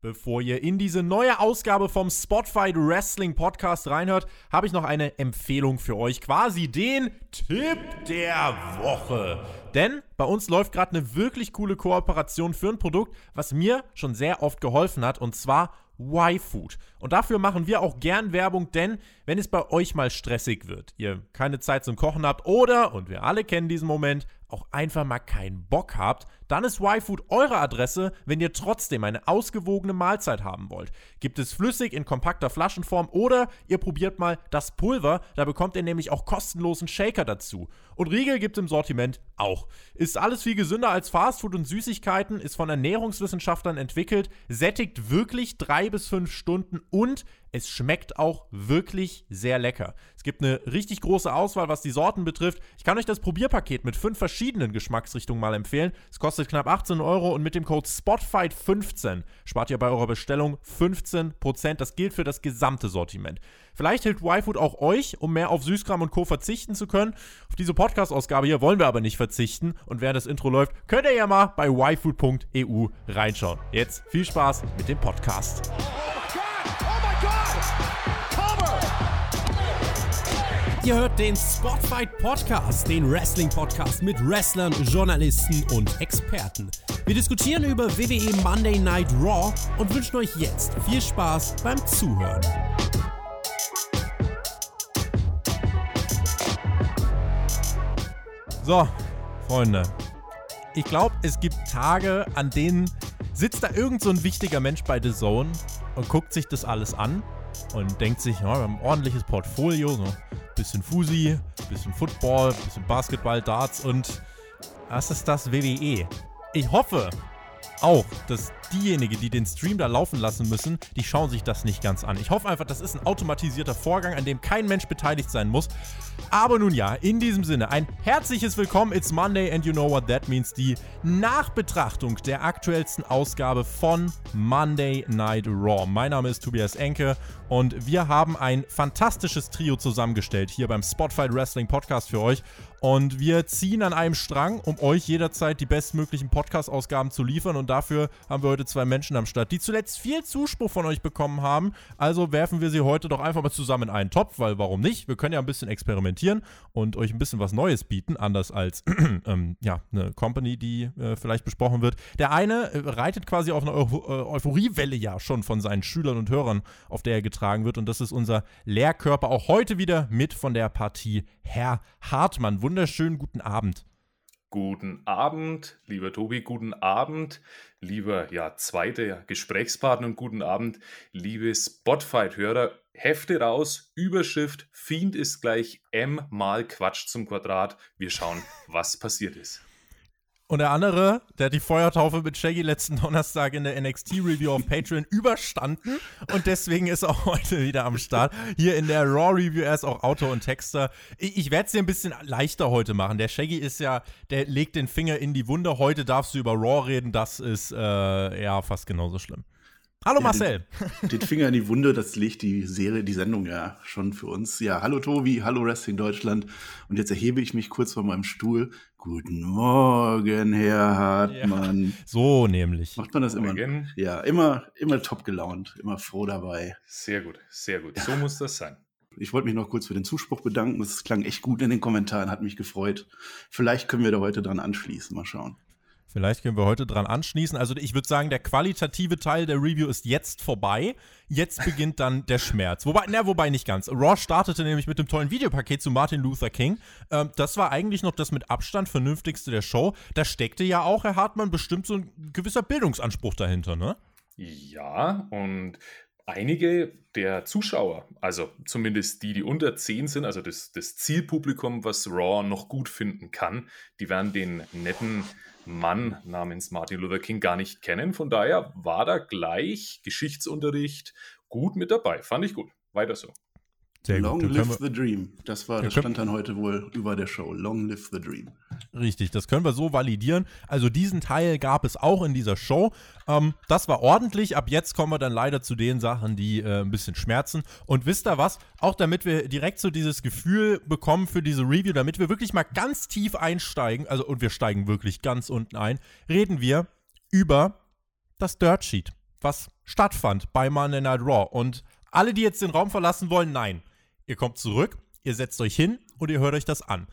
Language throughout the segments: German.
Bevor ihr in diese neue Ausgabe vom Spotfight Wrestling Podcast reinhört, habe ich noch eine Empfehlung für euch, quasi den Tipp der Woche. Denn bei uns läuft gerade eine wirklich coole Kooperation für ein Produkt, was mir schon sehr oft geholfen hat, und zwar Y-Food. Und dafür machen wir auch gern Werbung, denn wenn es bei euch mal stressig wird, ihr keine Zeit zum Kochen habt oder, und wir alle kennen diesen Moment, auch einfach mal keinen Bock habt, dann ist Y-Food eure Adresse, wenn ihr trotzdem eine ausgewogene Mahlzeit haben wollt. Gibt es flüssig in kompakter Flaschenform oder ihr probiert mal das Pulver, da bekommt ihr nämlich auch kostenlosen Shaker dazu. Und Riegel gibt im Sortiment auch. Ist alles viel gesünder als Fastfood und Süßigkeiten, ist von Ernährungswissenschaftlern entwickelt, sättigt wirklich drei bis fünf Stunden und es schmeckt auch wirklich sehr lecker. Es gibt eine richtig große Auswahl, was die Sorten betrifft. Ich kann euch das Probierpaket mit fünf verschiedenen Geschmacksrichtungen mal empfehlen. Es kostet knapp 18 Euro und mit dem Code SPOTFIGHT15 spart ihr bei eurer Bestellung 15%. Das gilt für das gesamte Sortiment. Vielleicht hilft YFood auch euch, um mehr auf Süßkram und Co. verzichten zu können. Auf diese Podcast-Ausgabe hier wollen wir aber nicht verzichten. Und während das Intro läuft, könnt ihr ja mal bei yfood.eu reinschauen. Jetzt viel Spaß mit dem Podcast. Ihr hört den Spotfight Podcast, den Wrestling Podcast mit Wrestlern, Journalisten und Experten. Wir diskutieren über WWE Monday Night Raw und wünschen euch jetzt viel Spaß beim Zuhören. So, Freunde. Ich glaube, es gibt Tage, an denen sitzt da irgend so ein wichtiger Mensch bei The Zone und guckt sich das alles an und denkt sich, ja, wir haben ein ordentliches Portfolio, so bisschen Fusi, bisschen Football, bisschen Basketball, Darts und was ist das WWE? Ich hoffe auch, dass diejenigen, die den Stream da laufen lassen müssen, die schauen sich das nicht ganz an. Ich hoffe einfach, das ist ein automatisierter Vorgang, an dem kein Mensch beteiligt sein muss. Aber nun ja, in diesem Sinne, ein herzliches Willkommen. It's Monday and you know what that means. Die Nachbetrachtung der aktuellsten Ausgabe von Monday Night Raw. Mein Name ist Tobias Enke und wir haben ein fantastisches Trio zusammengestellt hier beim Spotfight Wrestling Podcast für euch. Und wir ziehen an einem Strang, um euch jederzeit die bestmöglichen Podcast-Ausgaben zu liefern. Und dafür haben wir heute zwei Menschen am Start, die zuletzt viel Zuspruch von euch bekommen haben. Also werfen wir sie heute doch einfach mal zusammen in einen Topf, weil warum nicht? Wir können ja ein bisschen experimentieren und euch ein bisschen was Neues bieten, anders als ähm, ja, eine Company, die äh, vielleicht besprochen wird. Der eine äh, reitet quasi auf eine Eu äh, Euphoriewelle ja schon von seinen Schülern und Hörern, auf der er getragen wird. Und das ist unser Lehrkörper auch heute wieder mit von der Partie Herr Hartmann wunderschönen guten Abend. Guten Abend, lieber Tobi, guten Abend, lieber ja, zweiter Gesprächspartner und guten Abend, liebe Spotfight-Hörer. Hefte raus, Überschrift, Fiend ist gleich M mal Quatsch zum Quadrat. Wir schauen, was passiert ist. Und der andere, der hat die Feuertaufe mit Shaggy letzten Donnerstag in der NXT-Review auf Patreon überstanden und deswegen ist er heute wieder am Start. Hier in der Raw-Review, er ist auch Autor und Texter. Ich, ich werde es dir ein bisschen leichter heute machen. Der Shaggy ist ja, der legt den Finger in die Wunde. Heute darfst du über Raw reden, das ist äh, ja fast genauso schlimm. Hallo ja, Marcel. Den, den, Finger in die Wunde, das legt die Serie, die Sendung ja schon für uns. Ja, hallo Tobi, hallo Wrestling Deutschland. Und jetzt erhebe ich mich kurz von meinem Stuhl. Guten Morgen, Herr Hartmann. Ja, so nämlich. Macht man das immer? Morgen. Ja, immer, immer top gelaunt, immer froh dabei. Sehr gut, sehr gut. So muss das sein. Ich wollte mich noch kurz für den Zuspruch bedanken. Das klang echt gut in den Kommentaren, hat mich gefreut. Vielleicht können wir da heute dran anschließen. Mal schauen. Vielleicht können wir heute dran anschließen. Also ich würde sagen, der qualitative Teil der Review ist jetzt vorbei. Jetzt beginnt dann der Schmerz. Wobei, na, wobei nicht ganz. Raw startete nämlich mit dem tollen Videopaket zu Martin Luther King. Ähm, das war eigentlich noch das mit Abstand vernünftigste der Show. Da steckte ja auch, Herr Hartmann, bestimmt so ein gewisser Bildungsanspruch dahinter, ne? Ja, und einige der Zuschauer, also zumindest die, die unter 10 sind, also das, das Zielpublikum, was Raw noch gut finden kann, die werden den netten Mann namens Martin Luther King gar nicht kennen. Von daher war da gleich Geschichtsunterricht gut mit dabei. Fand ich gut. Weiter so. Sehr Long gut. live the dream. Das war, das stand dann heute wohl über der Show. Long live the dream. Richtig, das können wir so validieren. Also diesen Teil gab es auch in dieser Show. Ähm, das war ordentlich. Ab jetzt kommen wir dann leider zu den Sachen, die äh, ein bisschen schmerzen. Und wisst ihr was? Auch damit wir direkt so dieses Gefühl bekommen für diese Review, damit wir wirklich mal ganz tief einsteigen, also und wir steigen wirklich ganz unten ein, reden wir über das Dirt Sheet. was stattfand bei Monday Night Raw. Und alle, die jetzt den Raum verlassen wollen, nein. Ihr kommt zurück, ihr setzt euch hin und ihr hört euch das an.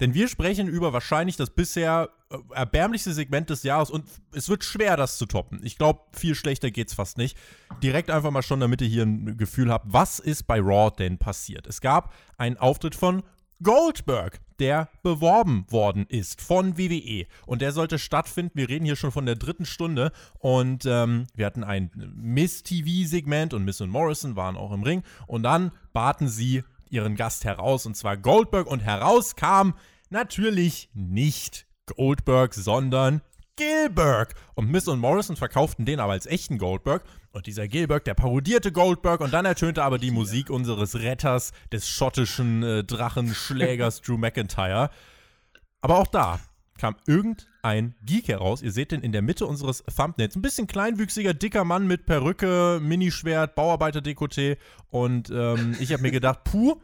Denn wir sprechen über wahrscheinlich das bisher äh, erbärmlichste Segment des Jahres und es wird schwer, das zu toppen. Ich glaube, viel schlechter geht's fast nicht. Direkt einfach mal schon, damit ihr hier ein Gefühl habt, was ist bei Raw denn passiert? Es gab einen Auftritt von Goldberg, der beworben worden ist von WWE. Und der sollte stattfinden. Wir reden hier schon von der dritten Stunde. Und ähm, wir hatten ein Miss-TV-Segment und Miss und Morrison waren auch im Ring. Und dann baten sie ihren Gast heraus, und zwar Goldberg. Und heraus kam natürlich nicht Goldberg, sondern Gilberg. Und Miss und Morrison verkauften den aber als echten Goldberg. Und dieser Gilberg, der parodierte Goldberg. Und dann ertönte aber die Musik unseres Retters, des schottischen äh, Drachenschlägers Drew McIntyre. Aber auch da kam irgendein Geek heraus. Ihr seht den in der Mitte unseres Thumbnails. Ein bisschen kleinwüchsiger, dicker Mann mit Perücke, Minischwert, Bauarbeiter-Dekoté. Und ähm, ich habe mir gedacht, puh,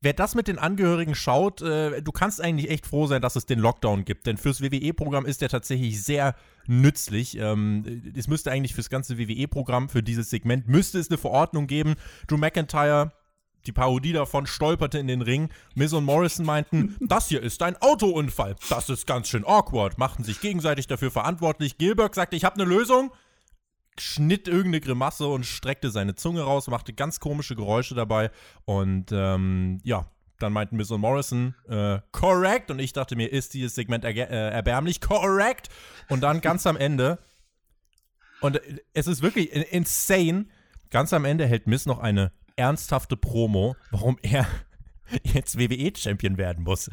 wer das mit den Angehörigen schaut, äh, du kannst eigentlich echt froh sein, dass es den Lockdown gibt. Denn fürs WWE-Programm ist der tatsächlich sehr nützlich. Ähm, es müsste eigentlich fürs ganze WWE-Programm, für dieses Segment, müsste es eine Verordnung geben. Drew McIntyre die Parodie davon stolperte in den Ring. Miz und Morrison meinten, das hier ist ein Autounfall. Das ist ganz schön awkward. Machten sich gegenseitig dafür verantwortlich. Gilbert sagte, ich habe eine Lösung. Schnitt irgendeine Grimasse und streckte seine Zunge raus, machte ganz komische Geräusche dabei. Und ähm, ja, dann meinten Miz und Morrison, äh, correct. Und ich dachte mir, ist dieses Segment äh, erbärmlich? Correct. Und dann ganz am Ende, und es ist wirklich insane, ganz am Ende hält Miz noch eine ernsthafte Promo, warum er jetzt WWE-Champion werden muss.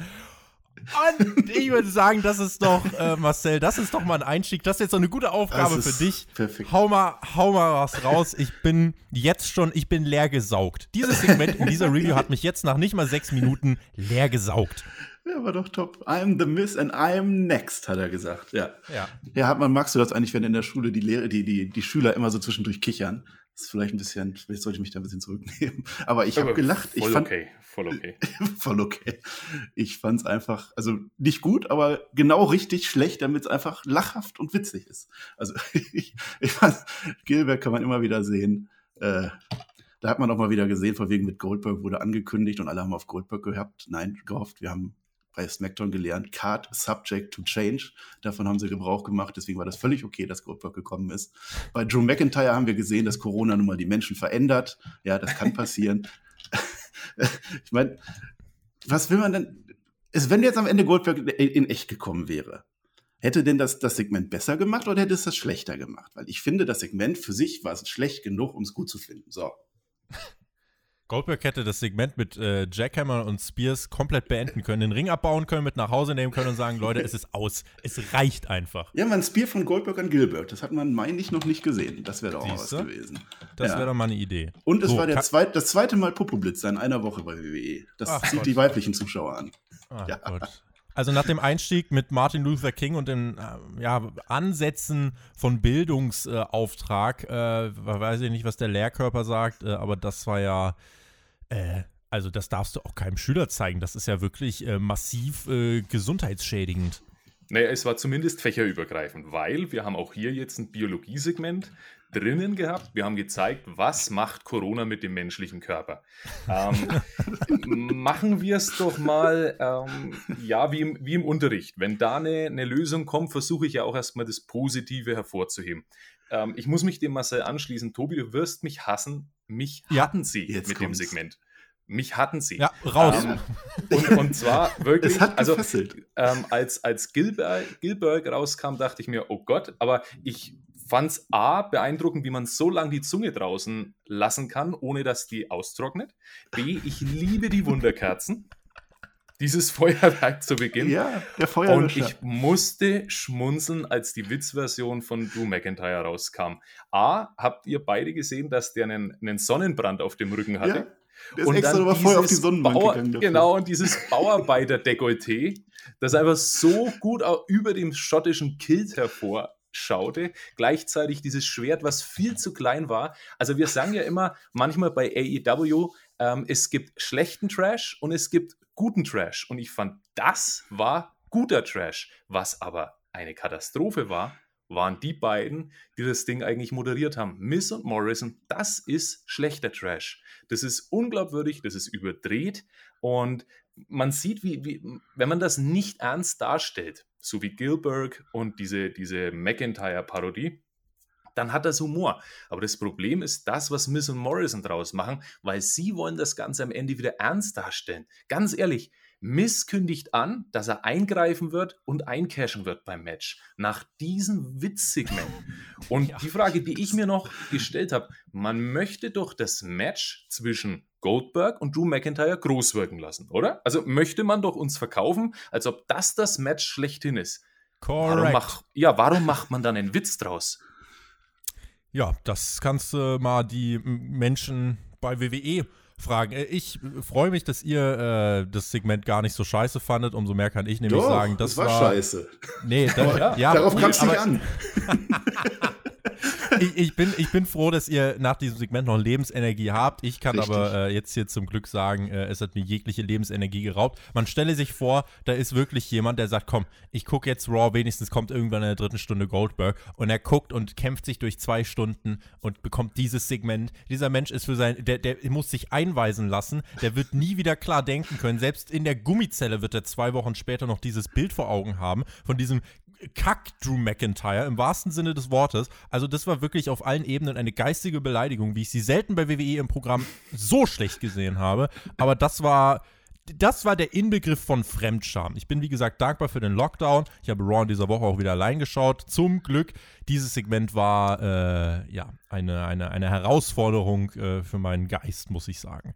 Und ich würde sagen, das ist doch, äh, Marcel, das ist doch mal ein Einstieg. Das ist jetzt so eine gute Aufgabe für dich. Perfekt. Hau mal, hau mal was raus. Ich bin jetzt schon, ich bin leer gesaugt. Dieses Segment in dieser Review hat mich jetzt nach nicht mal sechs Minuten leer gesaugt. Ja, war doch top. I'm the Miss and I'm next, hat er gesagt. Ja. Ja, ja hat man, magst du das eigentlich, wenn in der Schule die, Lehrer, die, die, die Schüler immer so zwischendurch kichern? Das ist vielleicht ein bisschen, vielleicht sollte ich mich da ein bisschen zurücknehmen. Aber ich habe gelacht. Voll ich fand, okay, voll okay. voll okay. Ich fand es einfach, also nicht gut, aber genau richtig schlecht, damit es einfach lachhaft und witzig ist. Also ich, ich fand, Gilbert kann man immer wieder sehen. Äh, da hat man auch mal wieder gesehen, von wegen mit Goldberg wurde angekündigt und alle haben auf Goldberg gehabt. Nein, gehofft. Wir haben bei SmackDown gelernt, Card Subject to Change. Davon haben sie Gebrauch gemacht, deswegen war das völlig okay, dass Goldberg gekommen ist. Bei Drew McIntyre haben wir gesehen, dass Corona nun mal die Menschen verändert. Ja, das kann passieren. ich meine, was will man denn? Ist, wenn jetzt am Ende Goldberg in echt gekommen wäre, hätte denn das, das Segment besser gemacht oder hätte es das schlechter gemacht? Weil ich finde, das Segment für sich war es schlecht genug, um es gut zu finden. So. Goldberg hätte das Segment mit äh, Jackhammer und Spears komplett beenden können, den Ring abbauen können, mit nach Hause nehmen können und sagen, Leute, es ist aus. Es reicht einfach. Ja, man Spear von Goldberg an Gilbert, das hat man, meine ich, noch nicht gesehen. Das wäre doch auch was gewesen. Das ja. wäre doch mal eine Idee. Und es so, war der zweit, das zweite Mal Popoblitzer in einer Woche bei WWE. Das Ach, zieht Gott. die weiblichen Zuschauer an. Ach, ja. Gott. Also nach dem Einstieg mit Martin Luther King und den äh, ja, Ansätzen von Bildungsauftrag, äh, weiß ich nicht, was der Lehrkörper sagt, äh, aber das war ja, äh, also das darfst du auch keinem Schüler zeigen. Das ist ja wirklich äh, massiv äh, gesundheitsschädigend. Naja, es war zumindest fächerübergreifend, weil wir haben auch hier jetzt ein Biologiesegment drinnen gehabt. Wir haben gezeigt, was macht Corona mit dem menschlichen Körper. Ähm, machen wir es doch mal, ähm, ja, wie im, wie im Unterricht. Wenn da eine, eine Lösung kommt, versuche ich ja auch erstmal das Positive hervorzuheben. Ähm, ich muss mich dem Marcel anschließen. Tobi, du wirst mich hassen. Mich ja, hatten sie mit kommt's. dem Segment. Mich hatten sie. Ja, raus. Ähm, und, und, zwar wirklich, also ähm, als, als Gilbert, Gilbert rauskam, dachte ich mir, oh Gott, aber ich fand es A, beeindruckend, wie man so lange die Zunge draußen lassen kann, ohne dass die austrocknet. B, ich liebe die Wunderkerzen. Dieses Feuerwerk zu Beginn. Ja, der Feuerwerk. Und ich musste schmunzeln, als die Witzversion von Drew McIntyre rauskam. A, habt ihr beide gesehen, dass der einen, einen Sonnenbrand auf dem Rücken hatte? Ja. Der ist und extra aber voll auf die Sonnenbank Bauer, gegangen. Dafür. Genau, und dieses Bauarbeiter-Dekolleté, das einfach so gut auch über dem schottischen Kilt hervor schaute. Gleichzeitig dieses Schwert, was viel zu klein war. Also wir sagen ja immer manchmal bei AEW, ähm, es gibt schlechten Trash und es gibt guten Trash. Und ich fand, das war guter Trash. Was aber eine Katastrophe war, waren die beiden, die das Ding eigentlich moderiert haben. Miss und Morrison, das ist schlechter Trash. Das ist unglaubwürdig, das ist überdreht und man sieht, wie, wie, wenn man das nicht ernst darstellt, so wie Gilbert und diese, diese McIntyre-Parodie, dann hat das Humor. Aber das Problem ist das, was Miss und Morrison draus machen, weil sie wollen das Ganze am Ende wieder ernst darstellen. Ganz ehrlich, Miss kündigt an, dass er eingreifen wird und eincashen wird beim Match. Nach diesem Witzsegment. Und ja, die Frage, die ich mir noch gestellt habe, man möchte doch das Match zwischen Goldberg und Drew McIntyre groß wirken lassen, oder? Also möchte man doch uns verkaufen, als ob das das Match schlechthin ist. Correct. Warum mach, ja, warum macht man dann einen Witz draus? Ja, das kannst du mal die Menschen bei WWE fragen. Äh, ich freue mich, dass ihr äh, das Segment gar nicht so scheiße fandet. Umso mehr kann ich nämlich Doch, sagen, das, das war, war scheiße. Nee, da, ja, ja, darauf kam es nicht an. ich, ich, bin, ich bin froh, dass ihr nach diesem Segment noch Lebensenergie habt. Ich kann Richtig. aber äh, jetzt hier zum Glück sagen, äh, es hat mir jegliche Lebensenergie geraubt. Man stelle sich vor, da ist wirklich jemand, der sagt, komm, ich gucke jetzt Raw, wenigstens kommt irgendwann in der dritten Stunde Goldberg und er guckt und kämpft sich durch zwei Stunden und bekommt dieses Segment. Dieser Mensch ist für sein, der, der muss sich einweisen lassen, der wird nie wieder klar denken können. Selbst in der Gummizelle wird er zwei Wochen später noch dieses Bild vor Augen haben von diesem Kack Drew McIntyre im wahrsten Sinne des Wortes. Also das war wirklich auf allen Ebenen eine geistige Beleidigung, wie ich sie selten bei WWE im Programm so schlecht gesehen habe. Aber das war das war der Inbegriff von Fremdscham. Ich bin, wie gesagt, dankbar für den Lockdown. Ich habe Raw in dieser Woche auch wieder allein geschaut. Zum Glück. Dieses Segment war äh, ja eine, eine, eine Herausforderung äh, für meinen Geist, muss ich sagen.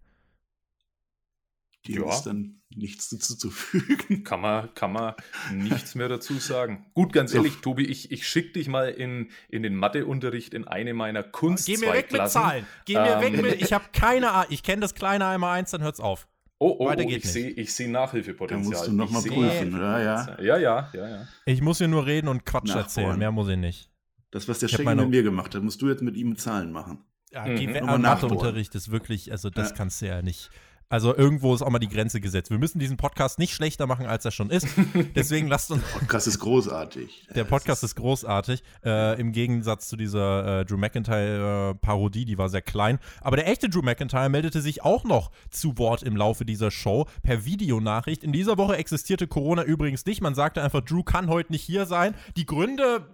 Dem ja. ist dann nichts hinzuzufügen. Kann man, kann man nichts mehr dazu sagen. Gut, ganz ehrlich, so. Tobi, ich, ich schicke dich mal in, in den Matheunterricht in eine meiner Kunst. Geh mir weg mit Zahlen. Geh mir ähm, weg mit. Ich habe keine Ahnung. Ich kenne das kleine einmal eins, dann hört's auf. Oh, oh, Weiter oh ich sehe seh Nachhilfepotenzial. Da musst du nochmal prüfen. Ja, ja. ja, ja, ja, ja. Ich muss hier nur reden und Quatsch Nachbauen. erzählen. Mehr muss ich nicht. Das, was der Schengen mit mir gemacht hat, musst du jetzt mit ihm Zahlen machen. Ja, mhm. Matheunterricht ist wirklich, also das ja. kannst du ja nicht. Also irgendwo ist auch mal die Grenze gesetzt. Wir müssen diesen Podcast nicht schlechter machen, als er schon ist. Deswegen lasst uns. Der Podcast ist großartig. Der Podcast ist, großartig. Äh, Im Gegensatz zu dieser äh, Drew McIntyre-Parodie, die war sehr klein. Aber der echte Drew McIntyre meldete sich auch noch zu Wort im Laufe dieser Show per Videonachricht. In dieser Woche existierte Corona übrigens nicht. Man sagte einfach, Drew kann heute nicht hier sein. Die Gründe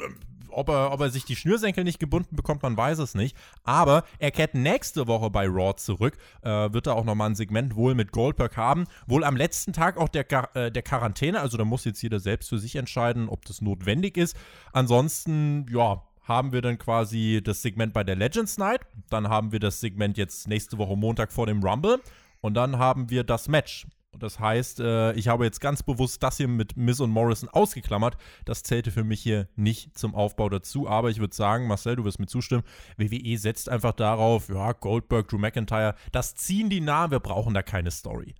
ob er, ob er sich die Schnürsenkel nicht gebunden bekommt, man weiß es nicht. Aber er kehrt nächste Woche bei Raw zurück. Äh, wird er auch nochmal ein Segment wohl mit Goldberg haben. Wohl am letzten Tag auch der, äh, der Quarantäne. Also da muss jetzt jeder selbst für sich entscheiden, ob das notwendig ist. Ansonsten, ja, haben wir dann quasi das Segment bei der Legends Night. Dann haben wir das Segment jetzt nächste Woche Montag vor dem Rumble. Und dann haben wir das Match. Und das heißt, äh, ich habe jetzt ganz bewusst das hier mit Miss und Morrison ausgeklammert. Das zählte für mich hier nicht zum Aufbau dazu. Aber ich würde sagen, Marcel, du wirst mir zustimmen, WWE setzt einfach darauf, ja, Goldberg, Drew McIntyre, das ziehen die nah, wir brauchen da keine Story.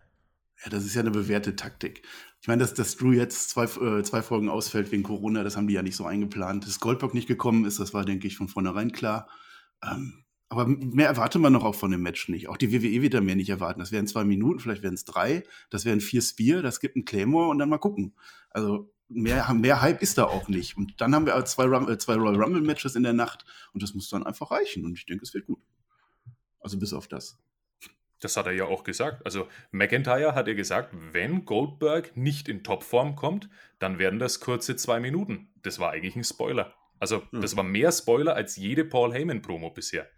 Ja, das ist ja eine bewährte Taktik. Ich meine, dass, dass Drew jetzt zwei, äh, zwei Folgen ausfällt wegen Corona, das haben die ja nicht so eingeplant. Dass Goldberg nicht gekommen ist, das war, denke ich, von vornherein klar. Ähm, aber mehr erwartet man noch auch von dem Match nicht. Auch die WWE wird da mehr nicht erwarten. Das wären zwei Minuten, vielleicht wären es drei. Das wären vier Spear, das gibt einen Claymore und dann mal gucken. Also mehr, mehr Hype ist da auch nicht. Und dann haben wir zwei, äh, zwei Royal Rumble Matches in der Nacht und das muss dann einfach reichen. Und ich denke, es wird gut. Also bis auf das. Das hat er ja auch gesagt. Also McIntyre hat ja gesagt, wenn Goldberg nicht in Topform kommt, dann werden das kurze zwei Minuten. Das war eigentlich ein Spoiler. Also das war mehr Spoiler als jede Paul Heyman Promo bisher.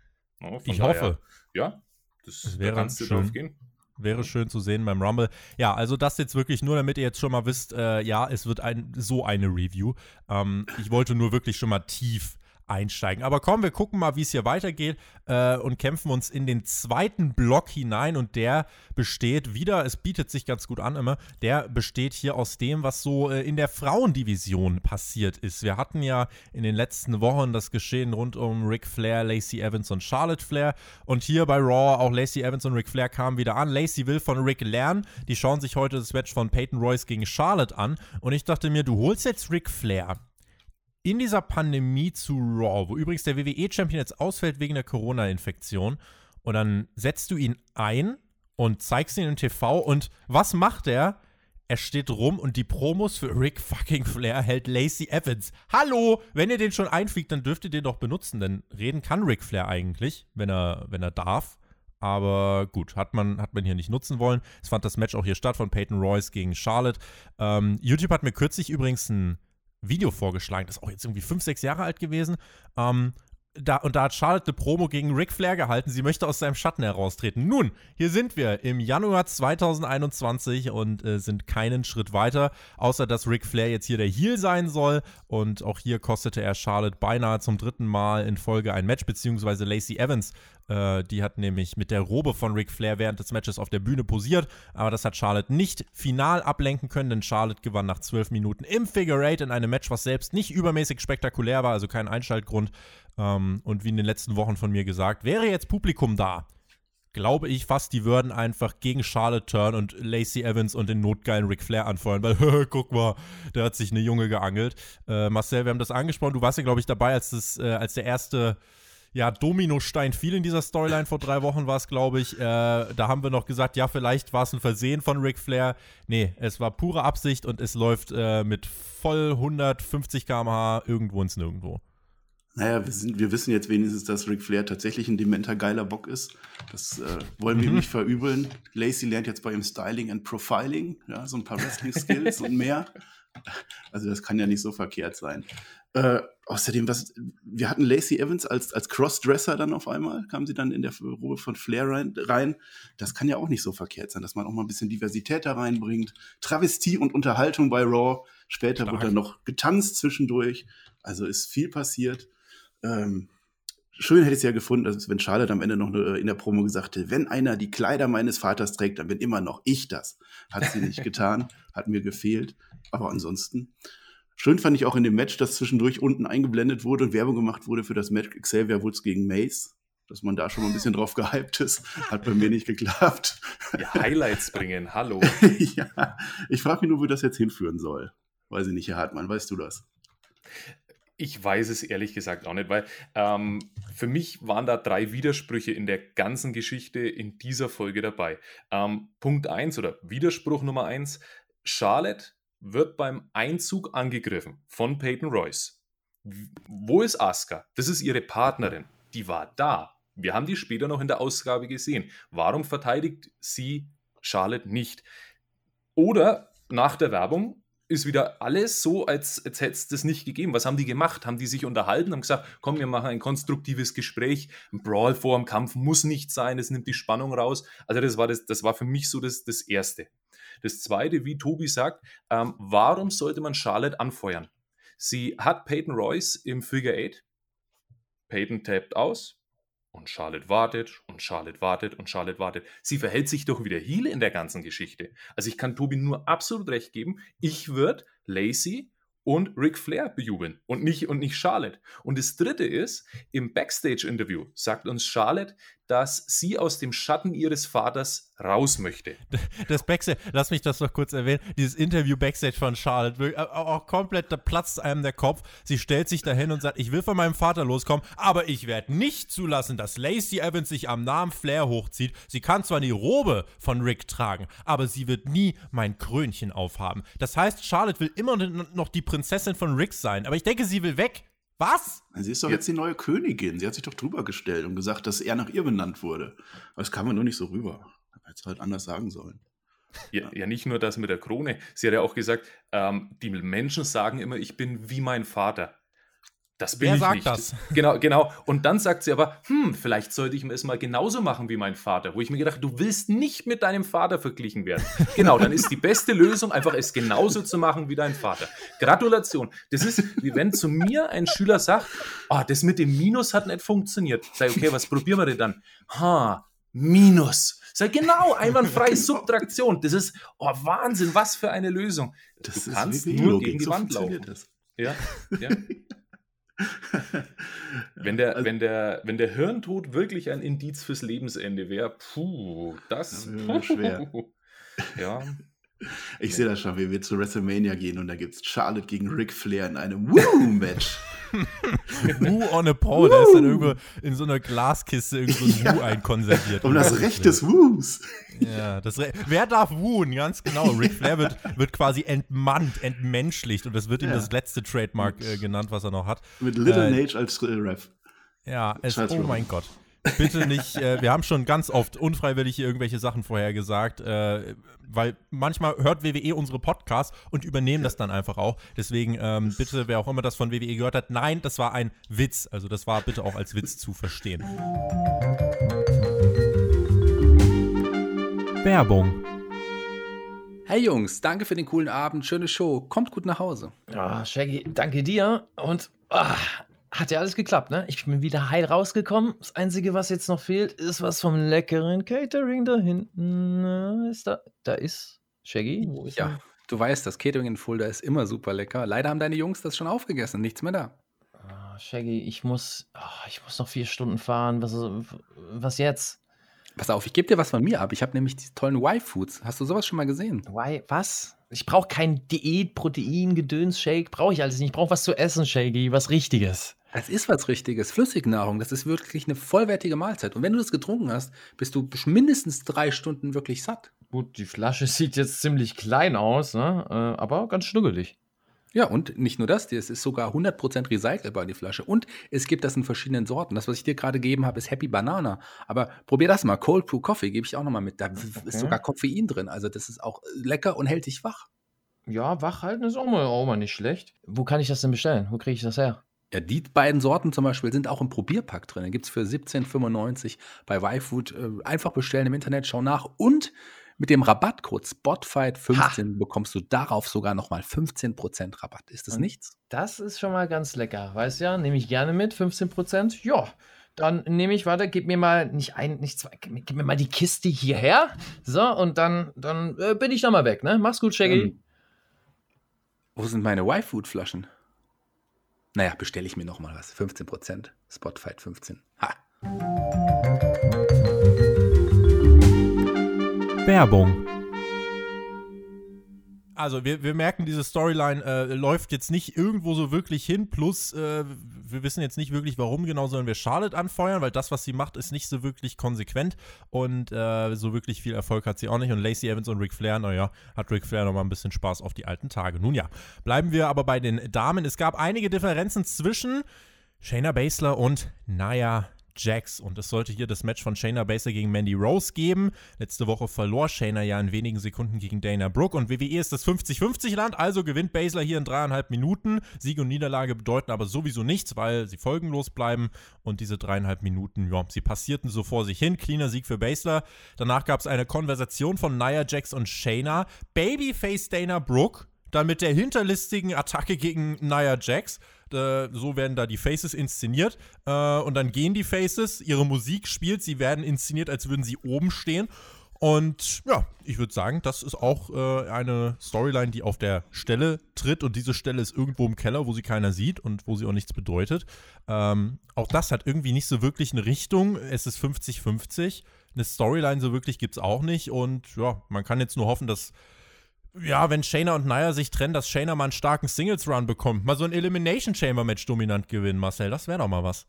Oh, ich daher, hoffe. Ja, das, das wäre da kannst du drauf gehen. Wäre schön zu sehen beim Rumble. Ja, also das jetzt wirklich nur, damit ihr jetzt schon mal wisst, äh, ja, es wird ein, so eine Review. Ähm, ich wollte nur wirklich schon mal tief einsteigen. Aber komm, wir gucken mal, wie es hier weitergeht äh, und kämpfen uns in den zweiten Block hinein. Und der besteht wieder, es bietet sich ganz gut an immer, der besteht hier aus dem, was so äh, in der Frauendivision passiert ist. Wir hatten ja in den letzten Wochen das Geschehen rund um Ric Flair, Lacey Evans und Charlotte Flair. Und hier bei Raw auch Lacey Evans und Ric Flair kamen wieder an. Lacey will von Ric lernen. Die schauen sich heute das Match von Peyton Royce gegen Charlotte an. Und ich dachte mir, du holst jetzt Ric Flair in dieser Pandemie zu Raw, wo übrigens der WWE-Champion jetzt ausfällt wegen der Corona-Infektion, und dann setzt du ihn ein und zeigst ihn im TV und was macht er? er steht rum und die Promos für Rick fucking Flair hält Lacey Evans. Hallo, wenn ihr den schon einfliegt, dann dürft ihr den doch benutzen, denn reden kann Rick Flair eigentlich, wenn er, wenn er darf. Aber gut, hat man, hat man hier nicht nutzen wollen. Es fand das Match auch hier statt von Peyton Royce gegen Charlotte. Ähm, YouTube hat mir kürzlich übrigens ein Video vorgeschlagen, das ist auch jetzt irgendwie fünf, sechs Jahre alt gewesen. Ähm, da, und da hat Charlotte eine Promo gegen Ric Flair gehalten. Sie möchte aus seinem Schatten heraustreten. Nun, hier sind wir im Januar 2021 und äh, sind keinen Schritt weiter, außer dass Ric Flair jetzt hier der Heel sein soll. Und auch hier kostete er Charlotte beinahe zum dritten Mal in Folge ein Match, beziehungsweise Lacey Evans. Äh, die hat nämlich mit der Robe von Ric Flair während des Matches auf der Bühne posiert. Aber das hat Charlotte nicht final ablenken können, denn Charlotte gewann nach zwölf Minuten im Figure Eight in einem Match, was selbst nicht übermäßig spektakulär war, also kein Einschaltgrund. Ähm, und wie in den letzten Wochen von mir gesagt, wäre jetzt Publikum da, glaube ich fast, die würden einfach gegen Charlotte turn und Lacey Evans und den notgeilen Ric Flair anfeuern, weil, guck mal, der hat sich eine Junge geangelt. Äh, Marcel, wir haben das angesprochen, du warst ja, glaube ich, dabei, als, das, äh, als der erste ja, Dominostein fiel in dieser Storyline vor drei Wochen war es, glaube ich. Äh, da haben wir noch gesagt, ja, vielleicht war es ein Versehen von Ric Flair. Nee, es war pure Absicht und es läuft äh, mit voll 150 km/h irgendwo ins Nirgendwo. Naja, wir, sind, wir wissen jetzt wenigstens, dass Ric Flair tatsächlich ein dementer geiler Bock ist. Das äh, wollen wir mhm. nicht verübeln. Lacey lernt jetzt bei ihm Styling and Profiling, ja, so ein paar Wrestling-Skills und mehr. Also das kann ja nicht so verkehrt sein. Äh, außerdem, was, wir hatten Lacey Evans als, als Crossdresser dann auf einmal, kam sie dann in der Robe von Flair rein, rein. Das kann ja auch nicht so verkehrt sein, dass man auch mal ein bisschen Diversität da reinbringt. Travestie und Unterhaltung bei Raw. Später Stark. wurde dann noch getanzt zwischendurch. Also ist viel passiert. Ähm, schön hätte ich es ja gefunden, dass wenn Charlotte am Ende noch in der Promo gesagt hätte, wenn einer die Kleider meines Vaters trägt, dann bin immer noch ich das. Hat sie nicht getan, hat mir gefehlt. Aber ansonsten, schön fand ich auch in dem Match, dass zwischendurch unten eingeblendet wurde und Werbung gemacht wurde für das Match Xavier Woods gegen Mace. Dass man da schon mal ein bisschen drauf gehypt ist, hat bei mir nicht geklappt. Ja, Highlights bringen, hallo. ja, ich frage mich nur, wo das jetzt hinführen soll. Weiß ich nicht, Herr Hartmann, weißt du das? Ich weiß es ehrlich gesagt auch nicht, weil ähm, für mich waren da drei Widersprüche in der ganzen Geschichte in dieser Folge dabei. Ähm, Punkt 1 oder Widerspruch Nummer 1, Charlotte wird beim Einzug angegriffen von Peyton Royce. Wo ist Asuka? Das ist ihre Partnerin. Die war da. Wir haben die später noch in der Ausgabe gesehen. Warum verteidigt sie Charlotte nicht? Oder nach der Werbung ist wieder alles so, als, als hätte es das nicht gegeben. Was haben die gemacht? Haben die sich unterhalten, haben gesagt, komm, wir machen ein konstruktives Gespräch. Ein Brawl vor dem Kampf muss nicht sein, es nimmt die Spannung raus. Also das war, das, das war für mich so das, das Erste. Das Zweite, wie Tobi sagt, ähm, warum sollte man Charlotte anfeuern? Sie hat Peyton Royce im Figure 8. Peyton tappt aus, und Charlotte wartet und Charlotte wartet und Charlotte wartet. Sie verhält sich doch wieder Heal in der ganzen Geschichte. Also ich kann Tobi nur absolut recht geben. Ich würde Lacey und Ric Flair bejubeln und nicht, und nicht Charlotte. Und das dritte ist, im Backstage-Interview sagt uns Charlotte, dass sie aus dem Schatten ihres Vaters raus möchte. Das Backstage, lass mich das noch kurz erwähnen, dieses Interview Backstage von Charlotte, äh, auch komplett, da platzt einem der Kopf. Sie stellt sich dahin und sagt, ich will von meinem Vater loskommen, aber ich werde nicht zulassen, dass Lacey Evans sich am Namen Flair hochzieht. Sie kann zwar die Robe von Rick tragen, aber sie wird nie mein Krönchen aufhaben. Das heißt, Charlotte will immer noch die Prinzessin von Rick sein, aber ich denke, sie will weg. Was? Sie ist doch jetzt die neue Königin. Sie hat sich doch drüber gestellt und gesagt, dass er nach ihr benannt wurde. Aber das kam mir nur nicht so rüber. Hätte es halt anders sagen sollen. Ja, ja, nicht nur das mit der Krone. Sie hat ja auch gesagt, ähm, die Menschen sagen immer, ich bin wie mein Vater. Das bin Wer ich sagt nicht. das? Genau, genau. Und dann sagt sie aber, hm, vielleicht sollte ich es mal genauso machen wie mein Vater. Wo ich mir gedacht, du willst nicht mit deinem Vater verglichen werden. genau, dann ist die beste Lösung, einfach es genauso zu machen wie dein Vater. Gratulation. Das ist, wie wenn zu mir ein Schüler sagt, oh, das mit dem Minus hat nicht funktioniert. Sag, okay, was probieren wir denn dann? Ha, Minus. Sag, genau, einwandfreie Subtraktion. Das ist, oh, Wahnsinn, was für eine Lösung. Das du kannst nur gegen die Wand laufen. Das. Ja, ja. wenn, der, also, wenn, der, wenn der Hirntod wirklich ein Indiz fürs Lebensende wäre, puh, das wäre schwer. ja. Ich sehe das schon, wie wir zu WrestleMania gehen und da gibt es Charlotte gegen Ric Flair in einem Woo-Match. Woo on a pole, da ist dann irgendwo in so einer Glaskiste irgend so ein Woo einkonserviert. Um das Recht des Woos. Ja, das Re wer darf wooen? Ganz genau. Ric Flair wird, wird quasi entmannt, entmenschlicht und das wird ihm Ja. das letzte Trademark äh, genannt, was er noch hat. Mit Little Äh, Nage als äh, Ref. Ja, es, oh mein Gott. Bitte nicht, äh, wir haben schon ganz oft unfreiwillig hier irgendwelche Sachen vorher gesagt, äh, weil manchmal hört WWE unsere Podcasts und übernehmen das dann einfach auch. Deswegen ähm, bitte, wer auch immer das von WWE gehört hat, nein, das war ein Witz. Also das war bitte auch als Witz zu verstehen. Werbung. Hey Jungs, danke für den coolen Abend, schöne Show. Kommt gut nach Hause. Ah, Shaggy, danke dir. Und ah, hat ja alles geklappt, ne? Ich bin wieder heil rausgekommen. Das Einzige, was jetzt noch fehlt, ist was vom leckeren Catering da hinten. Na, Ist da, da ist Shaggy. Wo ist Ja, du weißt, das Catering in Fulda ist immer super lecker. Leider haben deine Jungs das schon aufgegessen, nichts mehr da. er? Ah, Shaggy, ich muss, ah, ich muss noch vier Stunden fahren. Was, was jetzt? Pass auf, ich gebe dir was von mir ab. Ich habe nämlich die tollen Y-Foods. Hast du sowas schon mal gesehen? Why, was? Ich brauche kein Diät, Protein, Gedöns, Shake. Brauche ich alles nicht. Ich brauche was zu essen, Shaggy. Was Richtiges. Das ist was Richtiges. Flüssignahrung, das ist wirklich eine vollwertige Mahlzeit. Und wenn du das getrunken hast, bist du mindestens drei Stunden wirklich satt. Gut, die Flasche sieht jetzt ziemlich klein aus, ne? Äh, aber ganz schnuggelig. Ja, und nicht nur das, es ist sogar 100% recycelbar, die Flasche. Und es gibt das in verschiedenen Sorten. Das, was ich dir gerade gegeben habe, ist Happy Banana. Aber probier das mal. Cold Brew Coffee gebe ich auch nochmal mit. Da ist sogar Koffein drin. Also das ist auch lecker und hält dich wach. Ja, wach halten ist auch mal, auch mal nicht schlecht. Wo kann ich das denn bestellen? Wo kriege ich das her? Ja, die beiden Sorten zum Beispiel sind auch im Probierpack drin. Gibt es für 17,95 bei YFood. Äh, einfach bestellen im Internet, schau nach. Und mit dem Rabattcode SPOTFIGHT15 bekommst du darauf sogar nochmal 15% Rabatt. Ist das Und- nichts? Das ist schon mal ganz lecker. Weißt ja, nehme ich gerne mit, 15%. Ja, dann nehme ich, warte, gib mir mal nicht ein, nicht zwei, gib mir, gib mir mal die Kiste hierher. So, und dann, dann äh, bin ich noch mal weg, ne? Mach's gut, Shaggy. Ähm, wo sind meine Y-Food-Flaschen? Naja, bestelle ich mir nochmal was. 15%. Spotfight 15. Ha. Werbung. Also wir, wir merken, diese Storyline äh, läuft jetzt nicht irgendwo so wirklich hin. Plus, äh, wir wissen jetzt nicht wirklich, warum genau sollen wir Charlotte anfeuern, weil das, was sie macht, ist nicht so wirklich konsequent und äh, so wirklich viel Erfolg hat sie auch nicht. Und Lacey Evans und Ric Flair, naja, hat Ric Flair nochmal ein bisschen Spaß auf die alten Tage. Nun ja, bleiben wir aber bei den Damen. Es gab einige Differenzen zwischen Shayna Baszler und Nia Jax. Und es sollte hier das Match von Shayna Baszler gegen Mandy Rose geben. Letzte Woche verlor Shayna ja in wenigen Sekunden gegen Dana Brooke. Und WWE ist das 50-50-Land, also gewinnt Baszler hier in dreieinhalb Minuten. Sieg und Niederlage bedeuten aber sowieso nichts, weil sie folgenlos bleiben. Und diese dreieinhalb Minuten, ja, sie passierten so vor sich hin. Cleaner Sieg für Baszler. Danach gab es eine Konversation von Nia Jax und Shayna. Babyface Dana Brooke. Dann mit der hinterlistigen Attacke gegen Nia Jax. Äh, so werden da die Faces inszeniert. Äh, und dann gehen die Faces, ihre Musik spielt, sie werden inszeniert, als würden sie oben stehen. Und ja, ich würde sagen, das ist auch äh, eine Storyline, die auf der Stelle tritt. Und diese Stelle ist irgendwo im Keller, wo sie keiner sieht und wo sie auch nichts bedeutet. Ähm, auch das hat irgendwie nicht so wirklich eine Richtung. Es ist 50-50. Eine Storyline so wirklich gibt es auch nicht. Und ja, man kann jetzt nur hoffen, dass ja, wenn Shayna und Nia sich trennen, dass Shayna mal einen starken Singles-Run bekommt. Mal so ein Elimination Chamber-Match dominant gewinnen, Marcel. Das wäre doch mal was.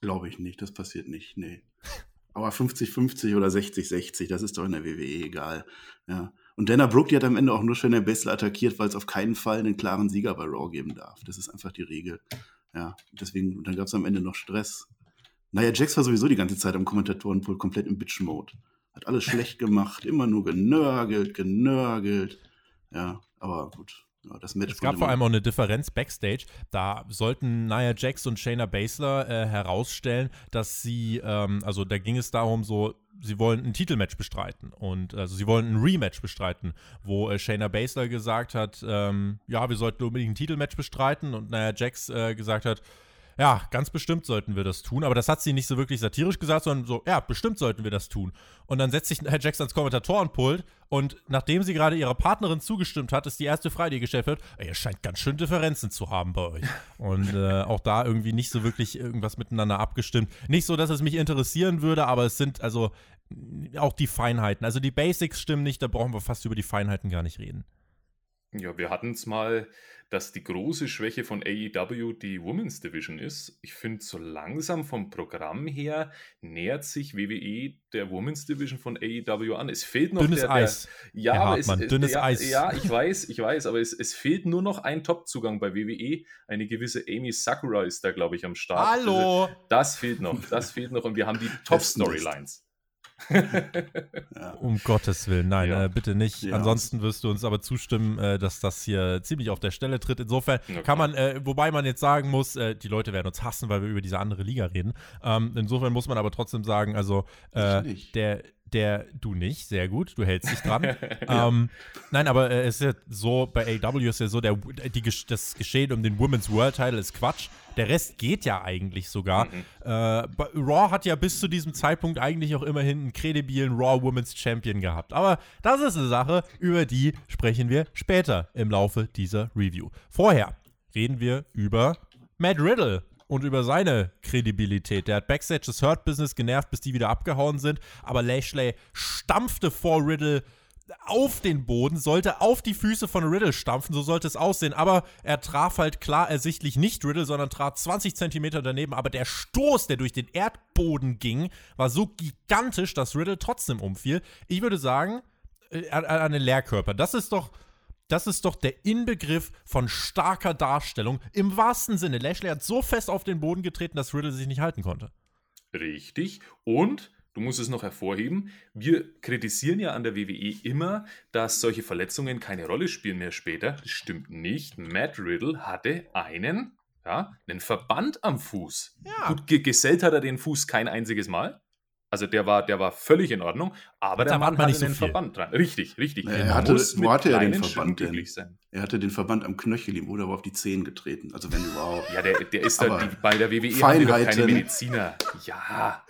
Glaube ich nicht, das passiert nicht, nee. Aber 50-50 oder 60-60, das ist doch in der WWE egal. Ja. Und Dana Brooke, die hat am Ende auch nur Shayna Baszler attackiert, weil es auf keinen Fall einen klaren Sieger bei Raw geben darf. Das ist einfach die Regel. Ja, deswegen, dann gab es am Ende noch Stress. Naja, Jax war sowieso die ganze Zeit am Kommentatorenpool komplett im Bitch-Mode. Hat alles schlecht gemacht, immer nur genörgelt, genörgelt. Ja, aber gut. Ja, das Match Es gab vor allem auch eine Differenz backstage. Da sollten Nia Jax und Shayna Baszler äh, herausstellen, dass sie, ähm, also da ging es darum, so, sie wollen ein Titelmatch bestreiten und also sie wollen ein Rematch bestreiten, wo äh, Shayna Baszler gesagt hat, ähm, ja, wir sollten unbedingt ein Titelmatch bestreiten und Nia Jax äh, gesagt hat, ja, ganz bestimmt sollten wir das tun. Aber das hat sie nicht so wirklich satirisch gesagt, sondern so, ja, bestimmt sollten wir das tun. Und dann setzt sich Herr Jackson ans Kommentatorenpult und nachdem sie gerade ihrer Partnerin zugestimmt hat, ist die erste Frage, die gestellt wird, ihr scheint ganz schön Differenzen zu haben bei euch. Und äh, auch da irgendwie nicht so wirklich irgendwas miteinander abgestimmt. Nicht so, dass es mich interessieren würde, aber es sind also auch die Feinheiten. Also die Basics stimmen nicht, da brauchen wir fast über die Feinheiten gar nicht reden. Ja, wir hatten es mal dass die große Schwäche von AEW die Women's Division ist. Ich finde, so langsam vom Programm her nähert sich WWE der Women's Division von AEW an. Es fehlt noch dünnes der, Eis. Der, ja, aber es, dünnes ja, Eis. Ja, ich weiß, ich weiß, aber es, es fehlt nur noch ein Top-Zugang bei WWE. Eine gewisse Amy Sakura ist da, glaube ich, am Start. Hallo! Also, das fehlt noch, das fehlt noch und wir haben die Top-Storylines. Ja. Um Gottes Willen, nein, Ja. äh, bitte nicht. Ja. Ansonsten wirst du uns aber zustimmen, äh, dass das hier ziemlich auf der Stelle tritt. Insofern Okay. kann man, äh, wobei man jetzt sagen muss, äh, die Leute werden uns hassen, weil wir über diese andere Liga reden. Ähm, insofern muss man aber trotzdem sagen, also äh, der, der, du nicht, sehr gut, du hältst dich dran. ähm, nein, aber äh, es ist ja so, bei AW ist ja so, der, die, das Geschehen um den Women's World Title ist Quatsch. Der Rest geht ja eigentlich sogar. Mhm. Äh, Raw hat ja bis zu diesem Zeitpunkt eigentlich auch immerhin einen kredibilen Raw Women's Champion gehabt. Aber das ist eine Sache, über die sprechen wir später im Laufe dieser Review. Vorher reden wir über Matt Riddle und über seine Kredibilität. Der hat Backstage das Hurt Business genervt, bis die wieder abgehauen sind. Aber Lashley stampfte vor Riddle auf den Boden, sollte auf die Füße von Riddle stampfen, so sollte es aussehen. Aber er traf halt klar ersichtlich nicht Riddle, sondern trat 20 Zentimeter daneben. Aber der Stoß, der durch den Erdboden ging, war so gigantisch, dass Riddle trotzdem umfiel. Ich würde sagen, äh, an einen Leerkörper. Das ist doch. Das ist doch der Inbegriff von starker Darstellung. Im wahrsten Sinne. Lashley hat so fest auf den Boden getreten, dass Riddle sich nicht halten konnte. Richtig. Und du musst es noch hervorheben, wir kritisieren ja an der WWE immer, dass solche Verletzungen keine Rolle spielen mehr später. Das stimmt nicht. Matt Riddle hatte einen, ja, einen Verband am Fuß. Ja. Gut, ge gesellt hat er den Fuß kein einziges Mal. Also der war, der war völlig in Ordnung, aber der Da Mann man hatte nicht so einen viel. Verband dran. Richtig, richtig. Er Man hatte- wo hatte er den Verband denn? sein. Er hatte den Verband am Knöchel ihm oder aber auf die Zehen getreten. Also wenn überhaupt. Ja, der, der ist da, bei der WWE haben die doch keine Feinheiten. Mediziner. Ja.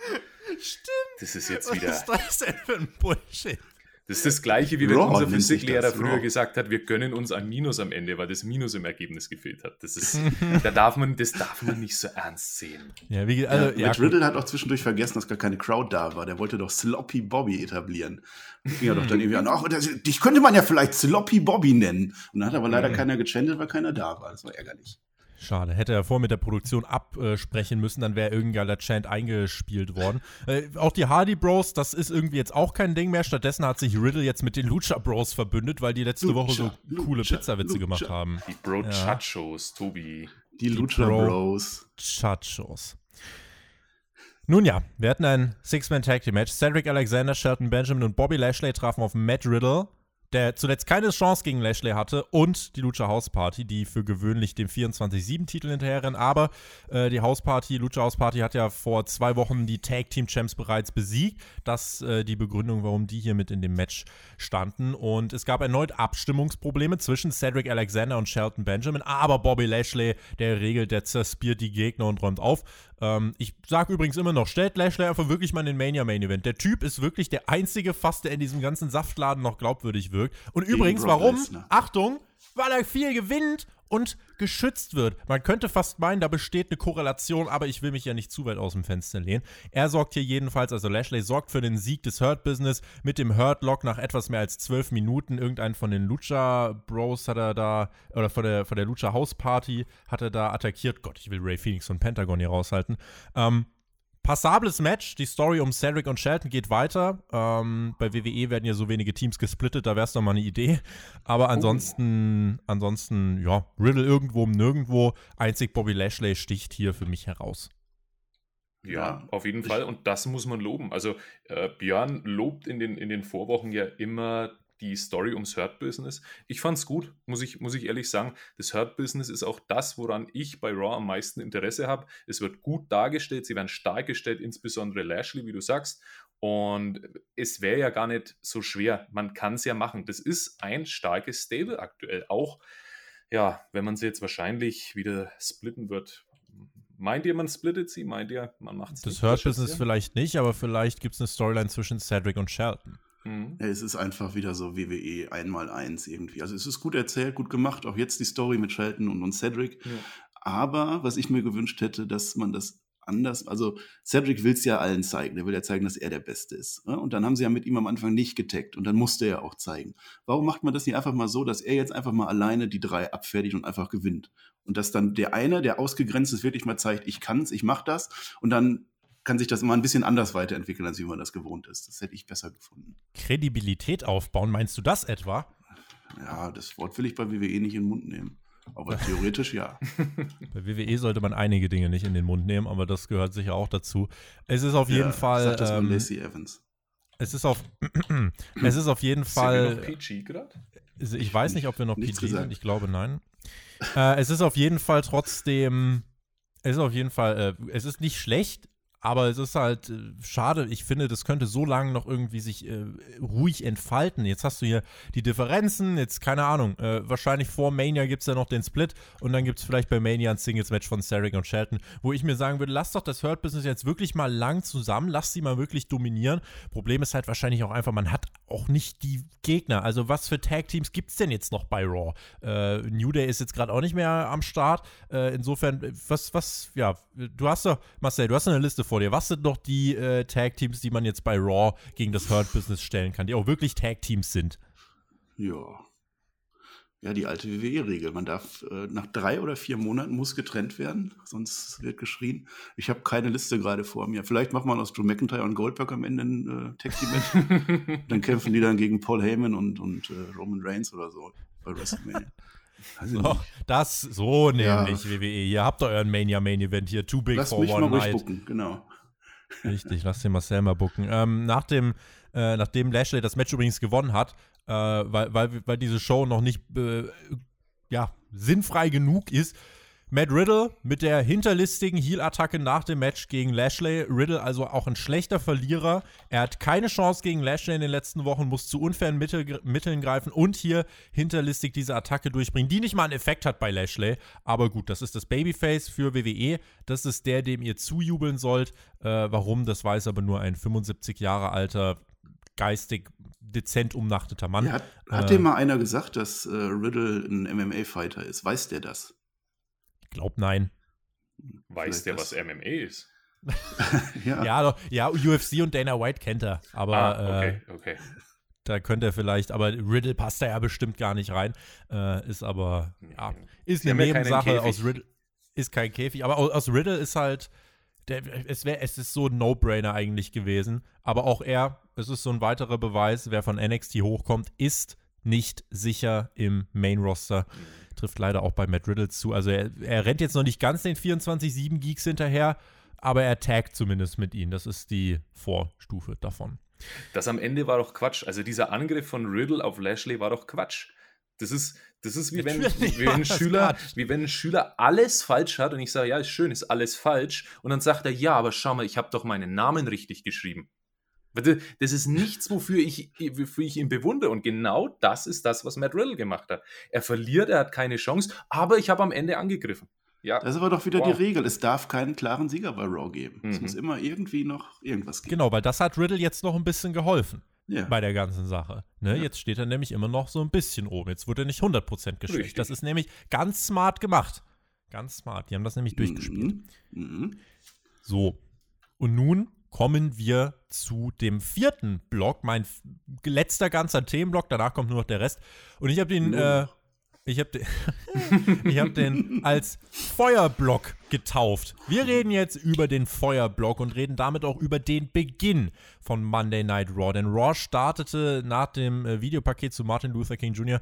Stimmt. Das ist jetzt wieder. ist das denn für ein Bullshit? Das ist das gleiche, wie wenn Raw unser Physiklehrer früher Raw. gesagt hat, wir gönnen uns ein Minus am Ende, weil das Minus im Ergebnis gefehlt hat. Das ist, da darf man, das darf man nicht so ernst sehen. Ja, wie, also, ja, ja, Matt. Riddle hat auch zwischendurch vergessen, dass gar keine Crowd da war. Der wollte doch Sloppy Bobby etablieren. Ging ja doch dann irgendwie an, ach, das, dich könnte man ja vielleicht Sloppy Bobby nennen. Und dann hat aber leider Mhm. keiner gechantet, weil keiner da war. Das war ärgerlich. Schade, hätte er vor mit der Produktion absprechen müssen, dann wäre irgendein geiler Chant eingespielt worden. Äh, auch die Hardy Bros, das ist irgendwie jetzt auch kein Ding mehr. Stattdessen hat sich Riddle jetzt mit den Lucha Bros verbündet, weil die letzte Lucha, Woche so coole Lucha, Pizzawitze gemacht haben. Die Bro Ja. Chachos, Tobi. Die, Lucha Bro- Bros. Chachos. Nun ja, wir hatten ein Six-Man-Tag-Team-Match. Cedric Alexander, Shelton Benjamin und Bobby Lashley trafen auf Matt Riddle, der zuletzt keine Chance gegen Lashley hatte, und die Lucha House Party, die für gewöhnlich dem 24-7-Titel hinterherrennen. Aber äh, die House Party, Lucha House Party, hat ja vor zwei Wochen die Tag-Team-Champs bereits besiegt. Das äh, die Begründung, warum die hier mit in dem Match standen. Und es gab erneut Abstimmungsprobleme zwischen Cedric Alexander und Shelton Benjamin. Aber Bobby Lashley, der regelt, der zerspiert die Gegner und räumt auf. Ähm, ich sag übrigens immer noch, stellt Lashley einfach wirklich mal in den Mania Main Event. Der Typ ist wirklich der einzige fast, der in diesem ganzen Saftladen noch glaubwürdig wirkt. Und Gegen übrigens, Brock warum? Lesnar. Achtung, weil er viel gewinnt und geschützt wird. Man könnte fast meinen, da besteht eine Korrelation, aber ich will mich ja nicht zu weit aus dem Fenster lehnen. Er sorgt hier jedenfalls, also Lashley sorgt für den Sieg des Hurt Business mit dem Hurt Lock nach etwas mehr als zwölf Minuten. Irgendeinen von den Lucha Bros hat er da, oder von der, von der Lucha House Party hat er da attackiert. Gott, ich will Ray Phoenix und Pentagon hier raushalten. Ähm, Passables Match, die Story um Cedric und Shelton geht weiter. Ähm, bei WWE werden ja so wenige Teams gesplittet, da wäre es doch mal eine Idee. Aber ansonsten, ansonsten, ja, Riddle irgendwo um nirgendwo. Einzig Bobby Lashley sticht hier für mich heraus. Ja, Ja, auf jeden ich- Fall. Und das muss man loben. Also äh, Björn lobt in den, in den Vorwochen ja immer die Story ums Hurt-Business. Ich fand's gut, muss ich, muss ich ehrlich sagen. Das Hurt-Business ist auch das, woran ich bei Raw am meisten Interesse habe. Es wird gut dargestellt, sie werden stark gestellt, insbesondere Lashley, wie du sagst. Und es wäre ja gar nicht so schwer. Man kann es ja machen. Das ist ein starkes Stable aktuell. Auch, ja, wenn man sie jetzt wahrscheinlich wieder splitten wird. Meint ihr, man splittet sie? Meint ihr, man macht es Das Hurt-Business vielleicht nicht, aber vielleicht gibt es eine Storyline zwischen Cedric und Shelton. Mhm. Es ist einfach wieder so WWE einmal eins irgendwie. Also es ist gut erzählt, gut gemacht. Auch jetzt die Story mit Shelton und, und Cedric. Ja. Aber was ich mir gewünscht hätte, dass man das anders. Also Cedric will es ja allen zeigen. Der will ja zeigen, dass er der Beste ist. Ne? Und dann haben sie ja mit ihm am Anfang nicht getaggt und dann musste er auch zeigen. Warum macht man das nicht einfach mal so, dass er jetzt einfach mal alleine die drei abfertigt und einfach gewinnt? Und dass dann der eine, der ausgegrenzt ist, wirklich mal zeigt, ich kann's, ich mach das. Und dann kann sich das immer ein bisschen anders weiterentwickeln, als wie man das gewohnt ist. Das hätte ich besser gefunden. Kredibilität aufbauen, meinst du das etwa? Ja, das Wort will ich bei WWE nicht in den Mund nehmen. Aber theoretisch ja. Bei WWE sollte man einige Dinge nicht in den Mund nehmen, aber das gehört sicher auch dazu. Es ist auf jeden ja, Fall. Sagt das ähm, mal Lacey Evans. Es ist auf, es ist auf jeden Fall. Sind wir noch PG gerade? Ich weiß nicht, ob wir noch Nichts PG gesagt. sind. Ich glaube, nein. äh, es ist auf jeden Fall trotzdem. Es ist auf jeden Fall. Äh, es ist nicht schlecht, aber es ist halt äh, schade. Ich finde, das könnte so lange noch irgendwie sich äh, ruhig entfalten. Jetzt hast du hier die Differenzen. Jetzt, keine Ahnung. Äh, wahrscheinlich vor Mania gibt es ja noch den Split. Und dann gibt es vielleicht bei Mania ein Singles-Match von Sarek und Shelton, wo ich mir sagen würde: Lass doch das Hurt-Business jetzt wirklich mal lang zusammen. Lass sie mal wirklich dominieren. Problem ist halt wahrscheinlich auch einfach, man hat auch nicht die Gegner. Also, was für Tag-Teams gibt es denn jetzt noch bei Raw? Äh, New Day ist jetzt gerade auch nicht mehr am Start. Äh, insofern, äh, was, was, ja, du hast doch, Marcel, du hast eine Liste vor dir. Was sind noch die äh, Tag-Teams, die man jetzt bei Raw gegen das Hurt-Business stellen kann, die auch wirklich Tag-Teams sind? Ja. Ja, die alte WWE-Regel. Man darf äh, nach drei oder vier Monaten muss getrennt werden, sonst wird geschrien. Ich habe keine Liste gerade vor mir. Vielleicht macht man aus Drew McIntyre und Goldberg am Ende ein äh, Tag-Team-Match. dann kämpfen die dann gegen Paul Heyman und, und äh, Roman Reigns oder so bei WrestleMania. So, das, so Ja. nämlich WWE. Ihr habt euren Mania-Main-Event hier, Too Big Lass for mich One Night. gucken, genau. Richtig, lass den Marcel mal bucken. Ähm, nach dem, äh, nachdem Lashley das Match übrigens gewonnen hat, äh, weil, weil, weil diese Show noch nicht äh, ja, sinnfrei genug ist, Matt Riddle mit der hinterlistigen Heel-Attacke nach dem Match gegen Lashley. Riddle also auch ein schlechter Verlierer. Er hat keine Chance gegen Lashley in den letzten Wochen, muss zu unfairen Mittel, Mitteln greifen und hier hinterlistig diese Attacke durchbringen, die nicht mal einen Effekt hat bei Lashley. Aber gut, das ist das Babyface für WWE. Das ist der, dem ihr zujubeln sollt. Äh, warum, das weiß aber nur ein 75 Jahre alter, geistig dezent umnachteter Mann. Ja, hat hat Äh, dir mal einer gesagt, dass äh, Riddle ein MMA-Fighter ist? Weiß der das? Glaub, nein. Weiß Vielleicht der, was MMA ist? ja. Ja, doch, ja, UFC und Dana White kennt er. Aber ah, äh, okay, okay. da könnte er vielleicht, aber Riddle passt da ja bestimmt gar nicht rein. Äh, ist aber, ja, ist eine Nebensache aus Riddle. Ist kein Käfig, aber aus, aus Riddle ist halt, der, es, wär, es ist so ein No-Brainer eigentlich gewesen. Aber auch er, es ist so ein weiterer Beweis, wer von NXT hochkommt, ist nicht sicher im Main-Roster. Trifft leider auch bei Matt Riddle zu. Also er, er rennt jetzt noch nicht ganz den 24-7 Geeks hinterher, aber er taggt zumindest mit ihnen. Das ist die Vorstufe davon. Das am Ende war doch Quatsch. Also dieser Angriff von Riddle auf Lashley war doch Quatsch. Das ist, das ist wie, wenn, wie, wenn ein Schüler, wie wenn ein Schüler alles falsch hat und ich sage, ja, ist schön, ist alles falsch. Und dann sagt er, ja, aber schau mal, ich habe doch meinen Namen richtig geschrieben. Das ist nichts, wofür ich, wofür ich ihn bewundere. Und genau das ist das, was Matt Riddle gemacht hat. Er verliert, er hat keine Chance, aber ich habe am Ende angegriffen. Ja, Das ist aber doch wieder Wow. die Regel. Es darf keinen klaren Sieger bei Raw geben. Es Mhm. muss immer irgendwie noch irgendwas geben. Genau, weil das hat Riddle jetzt noch ein bisschen geholfen Ja. bei der ganzen Sache. Ne? Ja. Jetzt steht er nämlich immer noch so ein bisschen oben. Jetzt wird er nicht 100% geschwächt. Das ist nämlich ganz smart gemacht. Ganz smart. Die haben das nämlich durchgespielt. Mhm. Mhm. So. Und nun kommen wir zu dem vierten Block, mein letzter ganzer Themenblock. Danach kommt nur noch der Rest. Und ich habe den, äh, ich habe den, ich habe den als Feuerblock getauft. Wir reden jetzt über den Feuerblock und reden damit auch über den Beginn von Monday Night Raw. Denn Raw startete nach dem äh, Videopaket zu Martin Luther King Jr.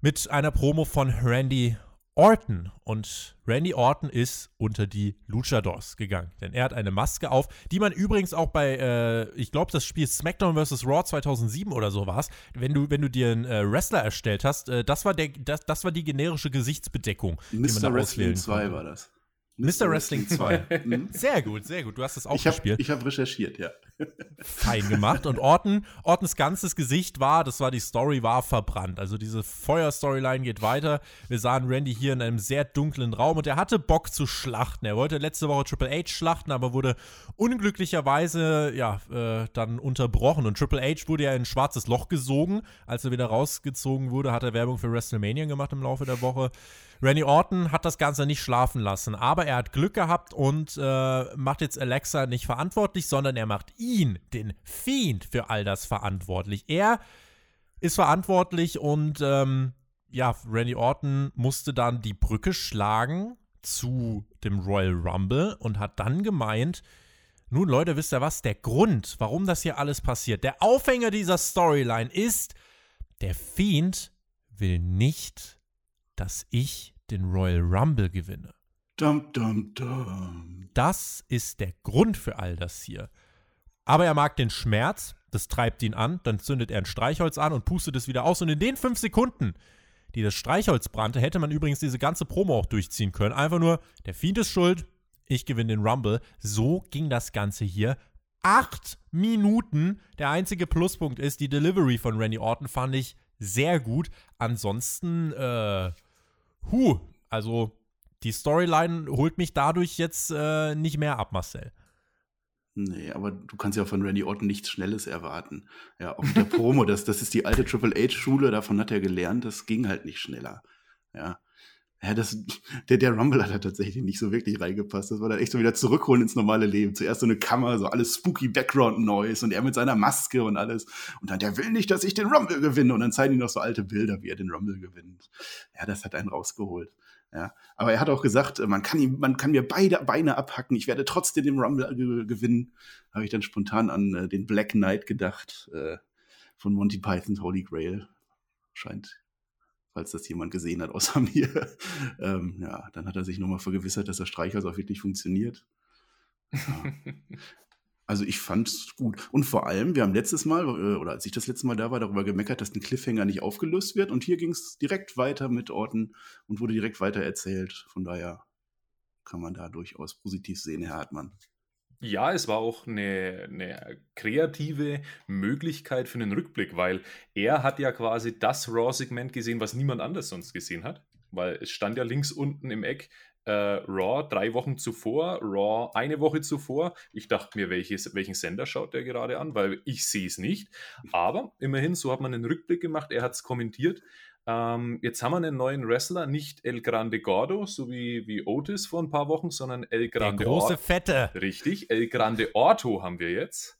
mit einer Promo von Randy Orton. Und Randy Orton ist unter die Luchadors gegangen. Denn er hat eine Maske auf, die man übrigens auch bei, äh, ich glaube, das Spiel SmackDown vs. Raw 2007 oder so war wenn du, wenn du dir einen äh, Wrestler erstellt hast, äh, das, war der, das, das war die generische Gesichtsbedeckung, die man da Mr. Wrestling auswählen 2 konnte. war das. Mr. Wrestling 2. Mhm. Sehr gut, sehr gut. Du hast es auch Ich habe gespielt. hab recherchiert, ja. fein gemacht. Und Orton, Ortons ganzes Gesicht war, das war die Story, war verbrannt. Also diese Feuer-Storyline geht weiter. Wir sahen Randy hier in einem sehr dunklen Raum und er hatte Bock zu schlachten. Er wollte letzte Woche Triple H schlachten, aber wurde unglücklicherweise ja äh, dann unterbrochen. Und Triple H wurde ja in ein schwarzes Loch gesogen. Als er wieder rausgezogen wurde, hat er Werbung für WrestleMania gemacht im Laufe der Woche. Randy Orton hat das Ganze nicht schlafen lassen, aber er hat Glück gehabt und äh, macht jetzt Alexa nicht verantwortlich, sondern er macht ihn, den Fiend, für all das verantwortlich. Er ist verantwortlich und ähm, ja, Randy Orton musste dann die Brücke schlagen zu dem Royal Rumble und hat dann gemeint, nun Leute, wisst ihr was? Der Grund, warum das hier alles passiert, der Aufhänger dieser Storyline ist, der Fiend will nicht dass ich den Royal Rumble gewinne. Dum, dum, dum. Das ist der Grund für all das hier. Aber er mag den Schmerz, das treibt ihn an, dann zündet er ein Streichholz an und pustet es wieder aus. Und in den fünf Sekunden, die das Streichholz brannte, hätte man übrigens diese ganze Promo auch durchziehen können. Einfach nur, der Fiend ist schuld, ich gewinne den Rumble. So ging das Ganze hier. Acht Minuten. Der einzige Pluspunkt ist, die Delivery von Randy Orton fand ich sehr gut. Ansonsten, äh, Huh, also die Storyline holt mich dadurch jetzt äh, nicht mehr ab, Marcel. Nee, aber du kannst ja von Randy Orton nichts Schnelles erwarten. Ja, auch mit der Promo, das, das ist die alte Triple H-Schule, davon hat er gelernt, das ging halt nicht schneller. Ja. Ja, das, der, der Rumble hat da tatsächlich nicht so wirklich reingepasst. Das war dann echt so wieder zurückholen ins normale Leben. Zuerst so eine Kammer, so alles spooky Background-Noise und er mit seiner Maske und alles. Und dann, der will nicht, dass ich den Rumble gewinne. Und dann zeigen die noch so alte Bilder, wie er den Rumble gewinnt. Ja, das hat einen rausgeholt. Ja, aber er hat auch gesagt, man kann, ihm, man kann mir beide Beine abhacken, ich werde trotzdem den Rumble ge gewinnen. Habe ich dann spontan an äh, den Black Knight gedacht äh, von Monty Python's Holy Grail. Scheint falls das jemand gesehen hat außer mir. ähm, ja, dann hat er sich nochmal vergewissert, dass das Streichholz auch wirklich funktioniert. Ja. Also ich fand es gut. Und vor allem, wir haben letztes Mal, äh, oder als ich das letzte Mal da war, darüber gemeckert, dass ein Cliffhanger nicht aufgelöst wird. Und hier ging es direkt weiter mit Orten und wurde direkt weiter erzählt. Von daher kann man da durchaus positiv sehen, Herr Hartmann. Ja, es war auch eine, eine kreative Möglichkeit für einen Rückblick, weil er hat ja quasi das Raw-Segment gesehen, was niemand anders sonst gesehen hat. Weil es stand ja links unten im Eck äh, Raw drei Wochen zuvor, Raw eine Woche zuvor. Ich dachte mir, welches, welchen Sender schaut der gerade an, weil ich sehe es nicht. Aber immerhin, so hat man einen Rückblick gemacht, er hat es kommentiert. Ähm, jetzt haben wir einen neuen Wrestler, nicht El Grande Gordo, so wie, wie Otis vor ein paar Wochen, sondern El Grande Der große Or Fette. Richtig, El Grande Orto haben wir jetzt.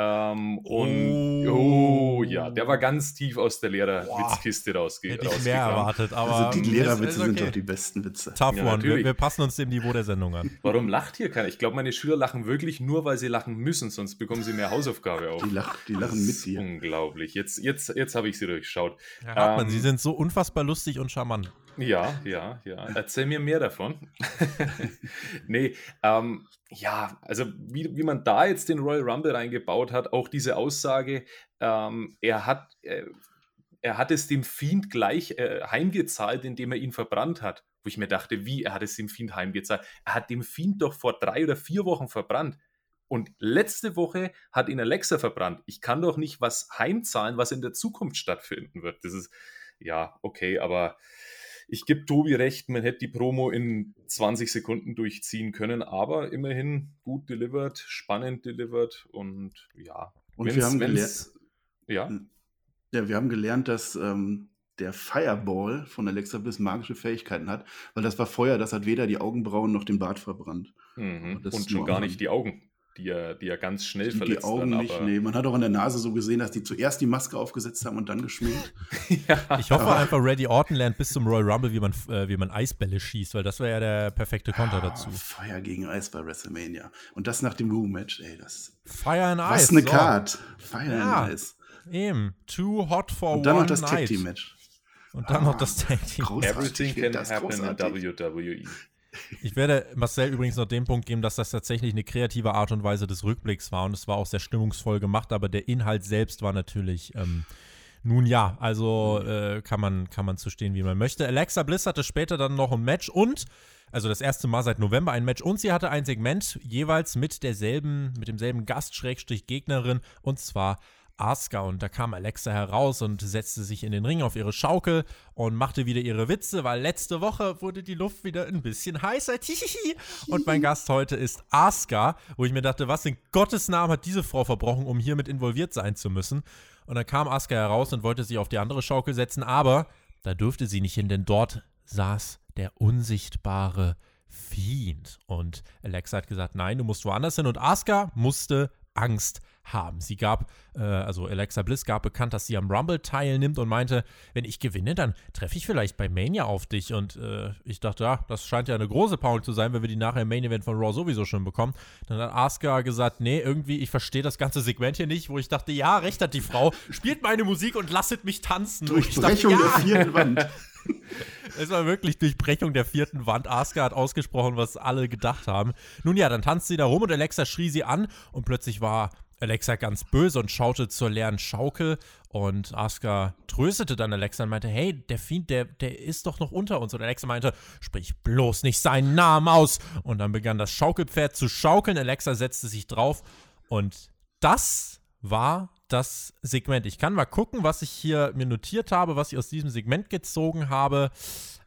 Ähm, und Oh. oh. ja, der war ganz tief aus der Lehrerwitzkiste rausge Hätte ich mehr erwartet, aber Also die Lehrerwitze ist sind okay. doch die besten Witze. Tough Ja, one. Wir, wir passen uns dem Niveau der Sendung an. Warum lacht hier keiner? Ich glaube, meine Schüler lachen wirklich nur, weil sie lachen müssen, sonst bekommen sie mehr Hausaufgabe auf. Die, lach, die lachen mit dir. Unglaublich. Jetzt, jetzt, jetzt habe ich sie durchschaut. Hartmann, Ähm, Sie sind so unfassbar lustig und charmant. Ja, ja, ja. Erzähl mir mehr davon. nee, ähm, ja, also wie, wie man da jetzt den Royal Rumble reingebaut hat, auch diese Aussage, ähm, er hat. Äh, er hat es dem Fiend gleich äh, heimgezahlt, indem er ihn verbrannt hat. Wo ich mir dachte, wie, er hat es dem Fiend heimgezahlt? Er hat dem Fiend doch vor drei oder vier Wochen verbrannt. Und letzte Woche hat ihn Alexa verbrannt. Ich kann doch nicht was heimzahlen, was in der Zukunft stattfinden wird. Das ist, ja, okay, aber ich gebe Tobi recht, man hätte die Promo in 20 Sekunden durchziehen können, aber immerhin gut delivered, spannend delivered und ja. Und wenn's- wir haben wenn's- Ja, Ja, wir haben gelernt, dass ähm, der Fireball von Alexa Bliss magische Fähigkeiten hat, weil das war Feuer, das hat weder die Augenbrauen noch den Bart verbrannt. mhm. das und ist schon gar nicht die Augen, die ja, die ja ganz schnell Die, verletzt die Augen werden. nicht, aber, nee. Man hat auch an der Nase so gesehen, dass die zuerst die Maske aufgesetzt haben und dann geschminkt. ja. Ich hoffe einfach, Randy Orton lernt bis zum Royal Rumble, wie man, äh, wie man Eisbälle schießt, weil das wäre ja der perfekte Konter dazu. Ah, Feuer gegen Eis bei WrestleMania. Und das nach dem Room-Match, ey, das. Fire and Ice. Was eine so. Card. Fire Ja. and Ice. Eben. Too hot for Und dann one noch das Tag night. Team Match. Und dann noch das Tag Team. Everything can happen großartig. in WWE. Ich werde Marcel übrigens noch den Punkt geben, dass das tatsächlich eine kreative Art und Weise des Rückblicks war und es war auch sehr stimmungsvoll gemacht, aber der Inhalt selbst war natürlich ähm, Nun ja, also äh, kann, man, kann man zu stehen, wie man möchte. Alexa Bliss hatte später dann noch ein Match und, also das erste Mal seit November ein Match und sie hatte ein Segment jeweils mit derselben, mit demselben Gast-Gegnerin und zwar Asuka und da kam Alexa heraus und setzte sich in den Ring auf ihre Schaukel und machte wieder ihre Witze, weil letzte Woche wurde die Luft wieder ein bisschen heißer. Und mein Gast heute ist Asuka, wo ich mir dachte, was in Gottes Namen hat diese Frau verbrochen, um hier mit involviert sein zu müssen? Und dann kam Asuka heraus und wollte sich auf die andere Schaukel setzen, aber da durfte sie nicht hin, denn dort saß der unsichtbare Fiend. Und Alexa hat gesagt, nein, du musst woanders hin. Und Asuka musste Angst haben. Sie gab, äh, also Alexa Bliss gab bekannt, dass sie am Rumble teilnimmt und meinte, wenn ich gewinne, dann treffe ich vielleicht bei Mania auf dich. Und äh, ich dachte, ja, das scheint ja eine große Paul zu sein, wenn wir die nachher im Main Event von Raw sowieso schon bekommen. Dann hat Asuka gesagt, nee, irgendwie, ich verstehe das ganze Segment hier nicht, wo ich dachte, ja, recht hat die Frau, spielt meine Musik und lasset mich tanzen. Durchbrechung ja. der vierten Wand. Es war wirklich Durchbrechung der vierten Wand. Asuka hat ausgesprochen, was alle gedacht haben. Nun ja, dann tanzt sie da rum und Alexa schrie sie an und plötzlich war Alexa ganz böse und schaute zur leeren Schaukel und Asuka tröstete dann Alexa und meinte, hey, der Fiend, der, der ist doch noch unter uns. Und Alexa meinte, sprich bloß nicht seinen Namen aus. Und dann begann das Schaukelpferd zu schaukeln. Alexa setzte sich drauf und das war das Segment. Ich kann mal gucken, was ich hier mir notiert habe, was ich aus diesem Segment gezogen habe.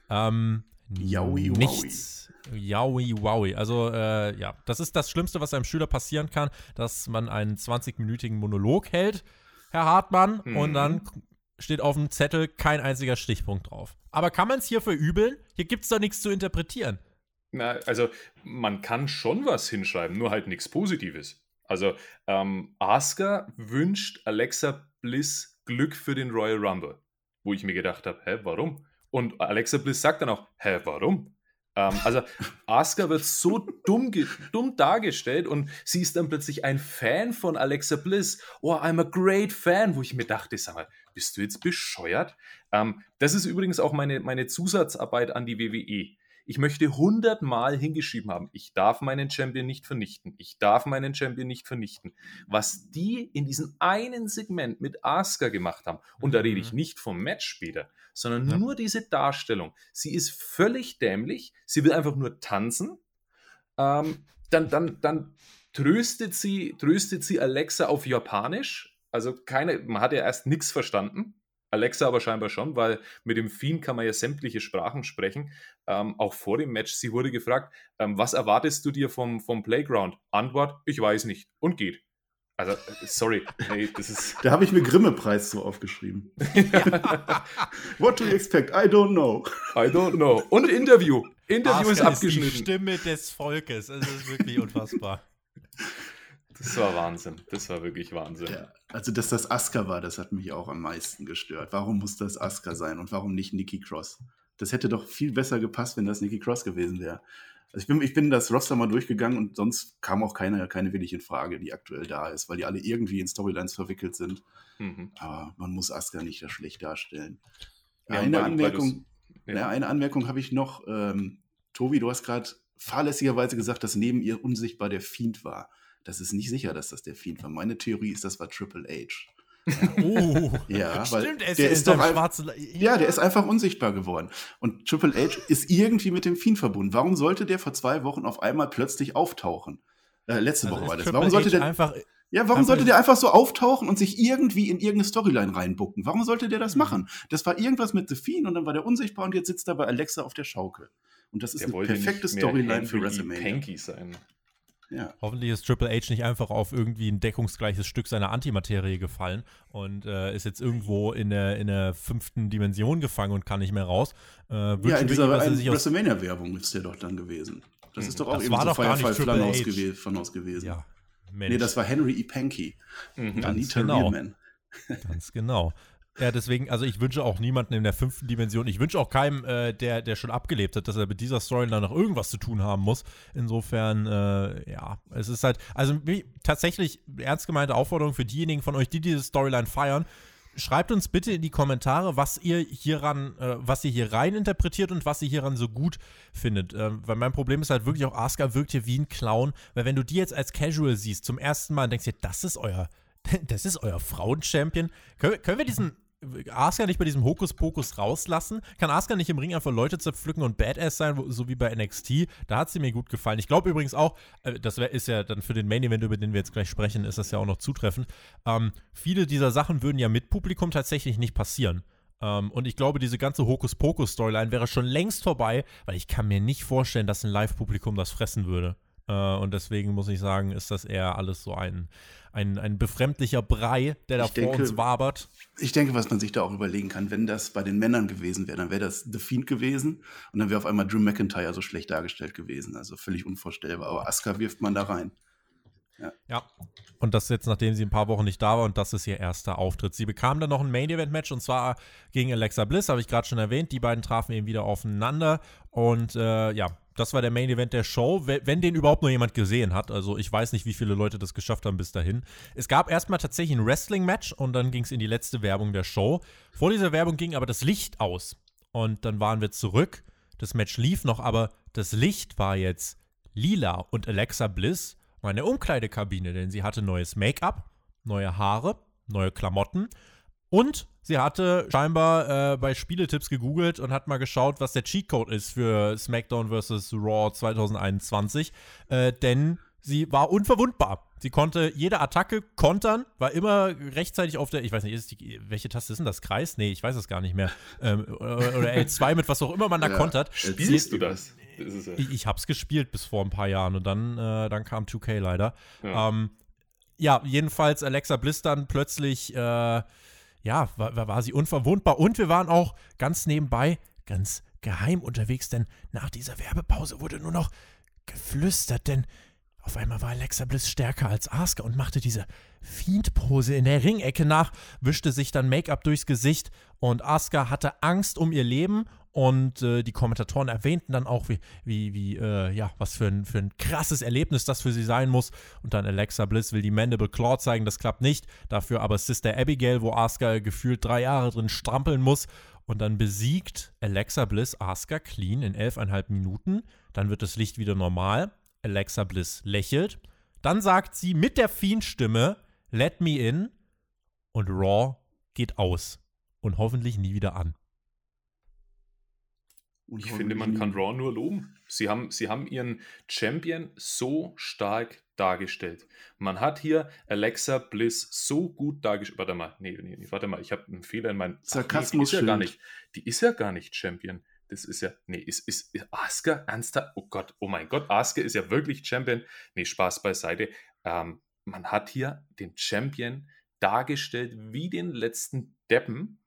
Ähm, Yowie, nichts. Yowie, wowie. Also, äh, ja, das ist das Schlimmste, was einem Schüler passieren kann, dass man einen 20-minütigen Monolog hält, Herr Hartmann, mhm. und dann steht auf dem Zettel kein einziger Stichpunkt drauf. Aber kann man es hier verübeln? Hier gibt es doch nichts zu interpretieren. Na, also, man kann schon was hinschreiben, nur halt nichts Positives. Also, ähm, Asuka wünscht Alexa Bliss Glück für den Royal Rumble. Wo ich mir gedacht habe, hä, warum? Und Alexa Bliss sagt dann auch, hä, warum? Ähm, also Asuka wird so dumm, dumm dargestellt und sie ist dann plötzlich ein Fan von Alexa Bliss. Oh, I'm a great fan, wo ich mir dachte, sag mal, bist du jetzt bescheuert? Ähm, das ist übrigens auch meine, meine Zusatzarbeit an die WWE. Ich möchte hundertmal hingeschrieben haben, ich darf meinen Champion nicht vernichten. Ich darf meinen Champion nicht vernichten. Was die in diesem einen Segment mit Asuka gemacht haben, und da rede ich mhm. nicht vom Match später, sondern ja. nur diese Darstellung. Sie ist völlig dämlich. Sie will einfach nur tanzen. Ähm, dann, dann, dann tröstet sie, tröstet sie Alexa auf Japanisch. Also keine, man hat ja erst nichts verstanden. Alexa aber scheinbar schon, weil mit dem Fiend kann man ja sämtliche Sprachen sprechen. Ähm, auch vor dem Match, sie wurde gefragt, ähm, was erwartest du dir vom, vom Playground? Antwort, ich weiß nicht und geht. Also, äh, sorry, nee, das ist. Da habe ich mir Grimme-Preis so aufgeschrieben. What do you expect? I don't know. I don't know. Und Interview. Interview Asuka ist abgeschnitten. Ist die Stimme des Volkes. Es ist wirklich unfassbar. Das war Wahnsinn. Das war wirklich Wahnsinn. Ja, also, dass das Asuka war, das hat mich auch am meisten gestört. Warum muss das Asuka sein und warum nicht Nikki Cross? Das hätte doch viel besser gepasst, wenn das Nikki Cross gewesen wäre. Also ich bin, ich bin das Roster mal durchgegangen und sonst kam auch keine, keine wirklich in Frage, die aktuell da ist, weil die alle irgendwie in Storylines verwickelt sind. Mhm. Aber man muss Asuka nicht das schlecht darstellen. Ja, eine, Anmerkung, ja. eine Anmerkung habe ich noch. Ähm, Tobi, du hast gerade fahrlässigerweise gesagt, dass neben ihr unsichtbar der Fiend war. Das ist nicht sicher, dass das der Fiend war. Meine Theorie ist, das war Triple H. Oh, ja, weil Stimmt, der ist doch schwarzen, ja. ja, der ist einfach unsichtbar geworden. Und Triple H ist irgendwie mit dem Fiend verbunden. Warum sollte der vor zwei Wochen auf einmal plötzlich auftauchen? Äh, letzte also Woche war das. Triple warum sollte H der einfach ja, warum sollte der einfach so auftauchen und sich irgendwie in irgendeine Storyline reinbucken? Warum sollte der das mhm. machen? Das war irgendwas mit The Fiend und dann war der unsichtbar und jetzt sitzt er bei Alexa auf der Schaukel. Und das ist der eine perfekte Storyline für WrestleMania. Panky sein. Ja. Hoffentlich ist Triple H nicht einfach auf irgendwie ein deckungsgleiches Stück seiner Antimaterie gefallen und äh, ist jetzt irgendwo in der, in der fünften Dimension gefangen und kann nicht mehr raus. Äh, ja, in dieser WrestleMania-Werbung ist der doch dann gewesen. Das ist doch auch das eben war so doch Firefly Funhouse gew Funhouse gewesen. Ja, Mensch. Nee, das war Henry E. Panky. Mhm. Anita genau. Rearman. Ganz genau. Ja, deswegen, also ich wünsche auch niemanden in der fünften Dimension, ich wünsche auch keinem, äh, der, der schon abgelebt hat, dass er mit dieser Story dann noch irgendwas zu tun haben muss. Insofern, äh, ja, es ist halt, also wie, tatsächlich ernst gemeinte Aufforderung für diejenigen von euch, die diese Storyline feiern. Schreibt uns bitte in die Kommentare, was ihr hieran, äh, was ihr hier rein interpretiert und was ihr hieran so gut findet. Äh, weil mein Problem ist halt wirklich auch, Asuka wirkt hier wie ein Clown, weil wenn du die jetzt als Casual siehst, zum ersten Mal denkst du das ist euer, das ist euer Frauenchampion. Können, können wir diesen Asuka nicht bei diesem Hokuspokus rauslassen? Kann Asuka nicht im Ring einfach Leute zerpflücken und Badass sein, so wie bei NXT? Da hat sie mir gut gefallen. Ich glaube übrigens auch, äh, das ist ja dann für den Main Event, über den wir jetzt gleich sprechen, ist das ja auch noch zutreffend. Ähm, viele dieser Sachen würden ja mit Publikum tatsächlich nicht passieren. Ähm, und ich glaube, diese ganze Hokuspokus-Storyline wäre schon längst vorbei, weil ich kann mir nicht vorstellen, dass ein Live-Publikum das fressen würde. Äh, und deswegen muss ich sagen, ist das eher alles so ein, ein, ein befremdlicher Brei, der da Ich vor denke- uns wabert. Ich denke, was man sich da auch überlegen kann, wenn das bei den Männern gewesen wäre, dann wäre das The Fiend gewesen und dann wäre auf einmal Drew McIntyre so schlecht dargestellt gewesen. Also völlig unvorstellbar. Aber Asuka wirft man da rein. Ja. Und das jetzt, nachdem sie ein paar Wochen nicht da war und das ist ihr erster Auftritt. Sie bekam dann noch ein Main-Event-Match und zwar gegen Alexa Bliss, habe ich gerade schon erwähnt. Die beiden trafen eben wieder aufeinander und äh, ja, das war der Main-Event der Show, we- wenn den überhaupt nur jemand gesehen hat. Also ich weiß nicht, wie viele Leute das geschafft haben bis dahin. Es gab erstmal tatsächlich ein Wrestling-Match und dann ging es in die letzte Werbung der Show. Vor dieser Werbung ging aber das Licht aus und dann waren wir zurück. Das Match lief noch, aber das Licht war jetzt lila und Alexa Bliss war in der Umkleidekabine, denn sie hatte neues Make-up, neue Haare, neue Klamotten und sie hatte scheinbar äh, bei Spieletipps gegoogelt und hat mal geschaut, was der Cheatcode ist für SmackDown vs. Raw 2021, äh, denn sie war unverwundbar. Sie konnte jede Attacke kontern, war immer rechtzeitig auf der, ich weiß nicht, die, welche Taste ist denn das? Kreis? Nee, ich weiß es gar nicht mehr. Ähm, oder, oder L2 mit was auch immer man da Ja. kontert. Spielst du das? das ist ja, Ich, ich hab's gespielt bis vor ein paar Jahren und dann, äh, dann kam 2K leider. ja. Ähm, ja, jedenfalls Alexa Bliss dann plötzlich, äh, ja, war, war sie unverwundbar. Und wir waren auch ganz nebenbei, ganz geheim unterwegs, denn nach dieser Werbepause wurde nur noch geflüstert, denn auf einmal war Alexa Bliss stärker als Asuka und machte diese Fiend-Pose in der Ringecke nach, wischte sich dann Make-up durchs Gesicht und Asuka hatte Angst um ihr Leben und äh, die Kommentatoren erwähnten dann auch, wie, wie, wie äh, ja, was für ein, für ein krasses Erlebnis das für sie sein muss. Und dann Alexa Bliss will die Mandible Claw zeigen, das klappt nicht. Dafür aber Sister Abigail, wo Asuka gefühlt drei Jahre drin strampeln muss. Und dann besiegt Alexa Bliss Asuka clean in elfeinhalb Minuten. Dann wird das Licht wieder normal. Alexa Bliss lächelt. Dann sagt sie mit der Fiend-Stimme, Let me in. Und Raw geht aus. Und hoffentlich nie wieder an. Und Ich finde, man kann Raw nur loben. Sie haben, sie haben ihren Champion so stark dargestellt. Man hat hier Alexa Bliss so gut dargestellt. Warte mal, nee, nee, nee, warte mal, ich habe einen Fehler in meinem. Ach, Sarkasmus nee, die ist ja gar nicht. Die ist ja gar nicht Champion. Das ist ja, nee, ist, ist, ist Asuka ernsthaft? Oh Gott, oh mein Gott, Asuka ist ja wirklich Champion. Nee, Spaß beiseite. Ähm, man hat hier den Champion dargestellt wie den letzten Deppen.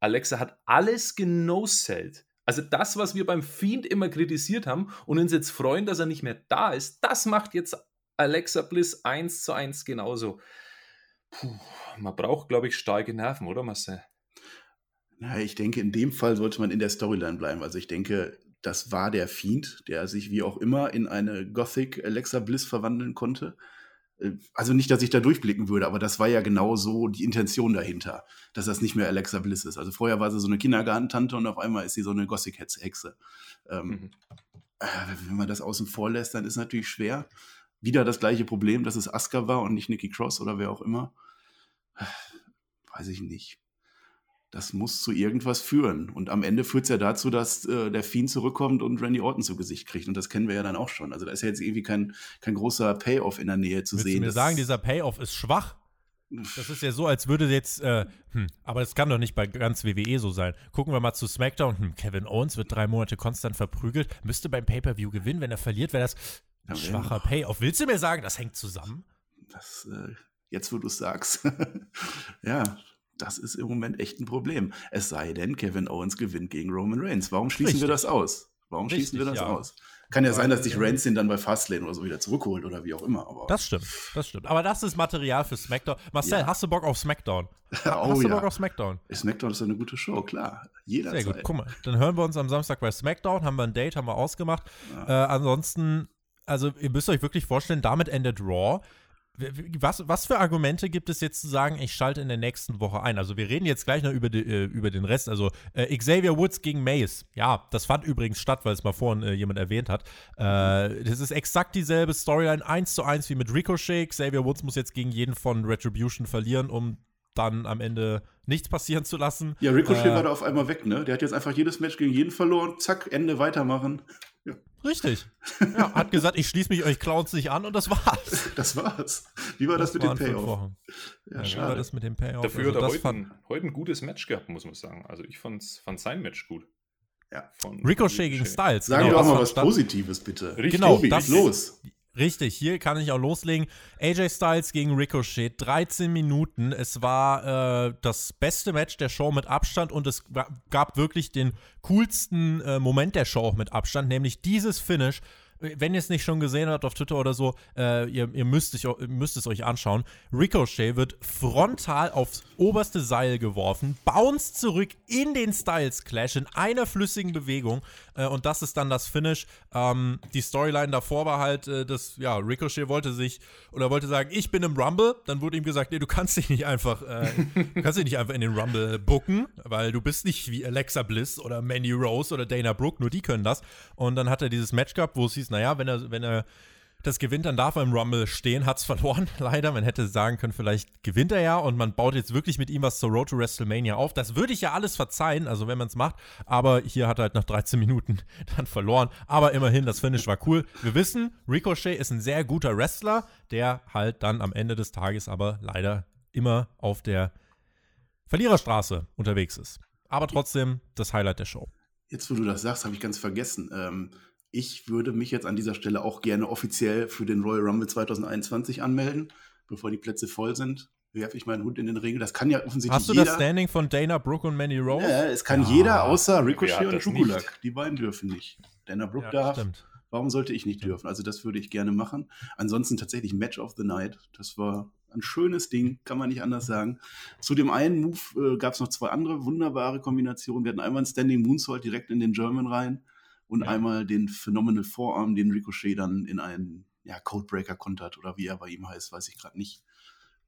Alexa hat alles genosellt. Also das, was wir beim Fiend immer kritisiert haben und uns jetzt freuen, dass er nicht mehr da ist, das macht jetzt Alexa Bliss eins zu eins genauso. Puh, man braucht, glaube ich, starke Nerven, oder Marcel? Ja, ich denke, in dem Fall sollte man in der Storyline bleiben. Also ich denke, das war der Fiend, der sich wie auch immer in eine Gothic Alexa Bliss verwandeln konnte. Äh, Also nicht, dass ich da durchblicken würde, aber das war ja genau so die Intention dahinter, dass das nicht mehr Alexa Bliss ist. Also vorher war sie so eine Kindergartentante und auf einmal ist sie so eine Gothic-Hexe. Ähm, Mhm. äh, wenn man das außen vor lässt, dann ist natürlich schwer. Wieder das gleiche Problem, dass es Asuka war und nicht Nikki Cross oder wer auch immer. Äh, Weiß ich nicht. Das muss zu irgendwas führen. Und am Ende führt es ja dazu, dass äh, der Fiend zurückkommt und Randy Orton zu Gesicht kriegt. Und das kennen wir ja dann auch schon. Also da ist ja jetzt irgendwie kein, kein großer Payoff in der Nähe zu Willst sehen. du mir sagen, dieser Payoff ist schwach? Das ist ja so, als würde jetzt, äh, hm, aber das kann doch nicht bei ganz WWE so sein. Gucken wir mal zu SmackDown. Hm, Kevin Owens wird drei Monate konstant verprügelt, müsste beim Pay-Per-View gewinnen. Wenn er verliert, wäre das ein Ja, schwacher Payoff. Willst du mir sagen, das hängt zusammen? Das, äh, jetzt, wo du es sagst. ja, das ist im Moment echt ein Problem. Es sei denn, Kevin Owens gewinnt gegen Roman Reigns. Warum schließen Richtig. wir das aus? Warum schließen wir das Richtig, ja. aus? Kann ja sein, dass sich ähm, Reigns den dann bei Fastlane oder so wieder zurückholt oder wie auch immer. Aber Das stimmt, das stimmt. Aber das ist Material für SmackDown. Marcel, Ja. hast du Bock auf SmackDown? oh hast du Bock ja. auf SmackDown? SmackDown ist eine gute Show, klar. Jederzeit. Sehr gut, guck mal. Dann hören wir uns am Samstag bei SmackDown, haben wir ein Date, haben wir ausgemacht. Äh, ansonsten, also ihr müsst euch wirklich vorstellen, damit endet Raw. Was, was für Argumente gibt es jetzt zu sagen, ich schalte in der nächsten Woche ein? Also wir reden jetzt gleich noch über, die, äh, über den Rest. Also äh, Xavier Woods gegen Mace. Ja, das fand übrigens statt, weil es mal vorhin äh, jemand erwähnt hat. Äh, das ist exakt dieselbe Storyline, eins zu eins wie mit Ricochet. Xavier Woods muss jetzt gegen jeden von Retribution verlieren, um dann am Ende nichts passieren zu lassen. Ja, Ricochet Äh, war da auf einmal weg, ne? Der hat jetzt einfach jedes Match gegen jeden verloren. Zack, Ende, weitermachen. Richtig. Ja, hat gesagt, ich schließe mich euch Clowns nicht an und das war's. Das war's. Wie war das, mit dem Payoff? Ja, Ja, wie war das mit dem Payoff? Dafür Also hat er das heute, fand- ein, heute ein gutes Match gehabt, muss man sagen. Also ich fand's, fand sein Match gut. Ja. Von Ricochet gegen Styles. Sagen genau, wir auch das mal was. Positives, bitte. Richtig. Genau, Tobi, das- los. Richtig, hier kann ich auch loslegen. AJ Styles gegen Ricochet, 13 Minuten. Es war äh, das beste Match der Show mit Abstand und es ga- gab wirklich den coolsten äh, Moment der Show auch mit Abstand, nämlich dieses Finish. Wenn ihr es nicht schon gesehen habt auf Twitter oder so, äh, ihr, ihr müsst, ihr müsst es euch anschauen. Ricochet wird frontal aufs oberste Seil geworfen, bounce zurück in den Styles Clash in einer flüssigen Bewegung äh, und das ist dann das Finish. Ähm, die Storyline davor war halt, äh, dass ja, Ricochet wollte sich oder wollte sagen, ich bin im Rumble. Dann wurde ihm gesagt, nee, du kannst dich nicht einfach, äh, kannst dich nicht einfach in den Rumble booken, weil du bist nicht wie Alexa Bliss oder Mandy Rose oder Dana Brooke, nur die können das. Und dann hat er dieses Match gehabt, wo es hieß, naja, wenn er, wenn er das gewinnt, dann darf er im Rumble stehen, hat's verloren, leider. Man hätte sagen können, vielleicht gewinnt er ja und man baut jetzt wirklich mit ihm was zur Road to WrestleMania auf. Das würde ich ja alles verzeihen, also wenn man es macht. Aber hier hat er halt nach 13 Minuten dann verloren. Aber immerhin, das Finish war cool. Wir wissen, Ricochet ist ein sehr guter Wrestler, der halt dann am Ende des Tages aber leider immer auf der Verliererstraße unterwegs ist. Aber trotzdem das Highlight der Show. Jetzt, wo du das sagst, habe ich ganz vergessen. Ähm, ich würde mich jetzt an dieser Stelle auch gerne offiziell für den Royal Rumble 2021 anmelden, bevor die Plätze voll sind. Werfe ich meinen Hund in den Ring. Das kann ja offensichtlich Hast du jeder. das Standing von Dana Brooke und Mandy Rose? ja, es kann Ja. jeder außer Ricochet und nicht? Die beiden dürfen nicht. Dana Brooke Ja, darf. stimmt. Warum sollte ich nicht dürfen? Also das würde ich gerne machen. Ansonsten tatsächlich Match of the Night. Das war ein schönes Ding, kann man nicht anders sagen. Zu dem einen Move äh, gab es noch zwei andere wunderbare Kombinationen. Wir hatten einmal einen Standing Moonsault direkt in den German rein und Ja. einmal den Phenomenal Forearm, den Ricochet dann in einen ja, Codebreaker kontert oder wie er bei ihm heißt, weiß ich gerade nicht.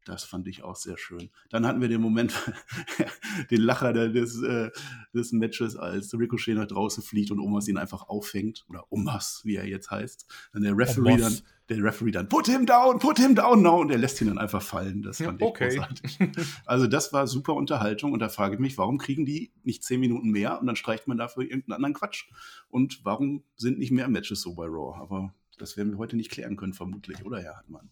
Das fand ich auch sehr schön. Dann hatten wir den Moment, den Lacher des, äh, des Matches, als Ricochet nach draußen fliegt und Omas ihn einfach auffängt. Oder Omas, wie er jetzt heißt. Dann der Referee dann, der Referee dann, put him down, put him down now. Und er lässt ihn dann einfach fallen. Das Ja, fand ich okay. großartig. Also das war super Unterhaltung und da frage ich mich, warum kriegen die nicht zehn Minuten mehr und dann streicht man dafür irgendeinen anderen Quatsch? Und warum sind nicht mehr Matches so bei Raw? Aber das werden wir heute nicht klären können, vermutlich, oder Herr Hartmann?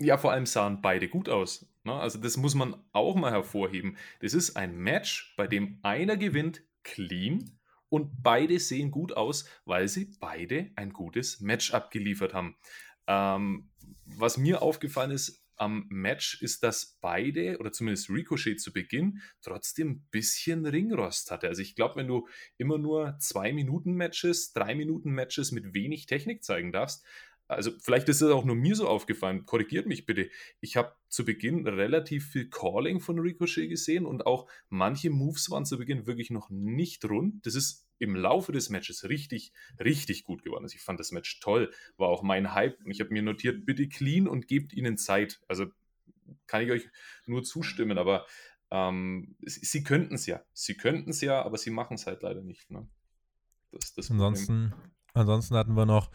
Ja, vor allem sahen beide gut aus. Ne? Also das muss man auch mal hervorheben. Das ist ein Match, bei dem einer gewinnt clean und beide sehen gut aus, weil sie beide ein gutes Match abgeliefert haben. Ähm, was mir aufgefallen ist am Match, ist, dass beide, oder zumindest Ricochet zu Beginn, trotzdem ein bisschen Ringrost hatte. Also ich glaube, wenn du immer nur zwei Minuten Matches, drei Minuten Matches mit wenig Technik zeigen darfst, also vielleicht ist es auch nur mir so aufgefallen, korrigiert mich bitte. Ich habe zu Beginn relativ viel Calling von Ricochet gesehen und auch manche Moves waren zu Beginn wirklich noch nicht rund. Das ist im Laufe des Matches richtig, richtig gut geworden. Also ich fand das Match toll, war auch mein Hype und ich habe mir notiert, bitte clean und gebt ihnen Zeit. Also kann ich euch nur zustimmen, aber ähm, sie, sie könnten es ja. Sie könnten es ja, aber sie machen es halt leider nicht. Ne? Das das. Ansonsten, ansonsten hatten wir noch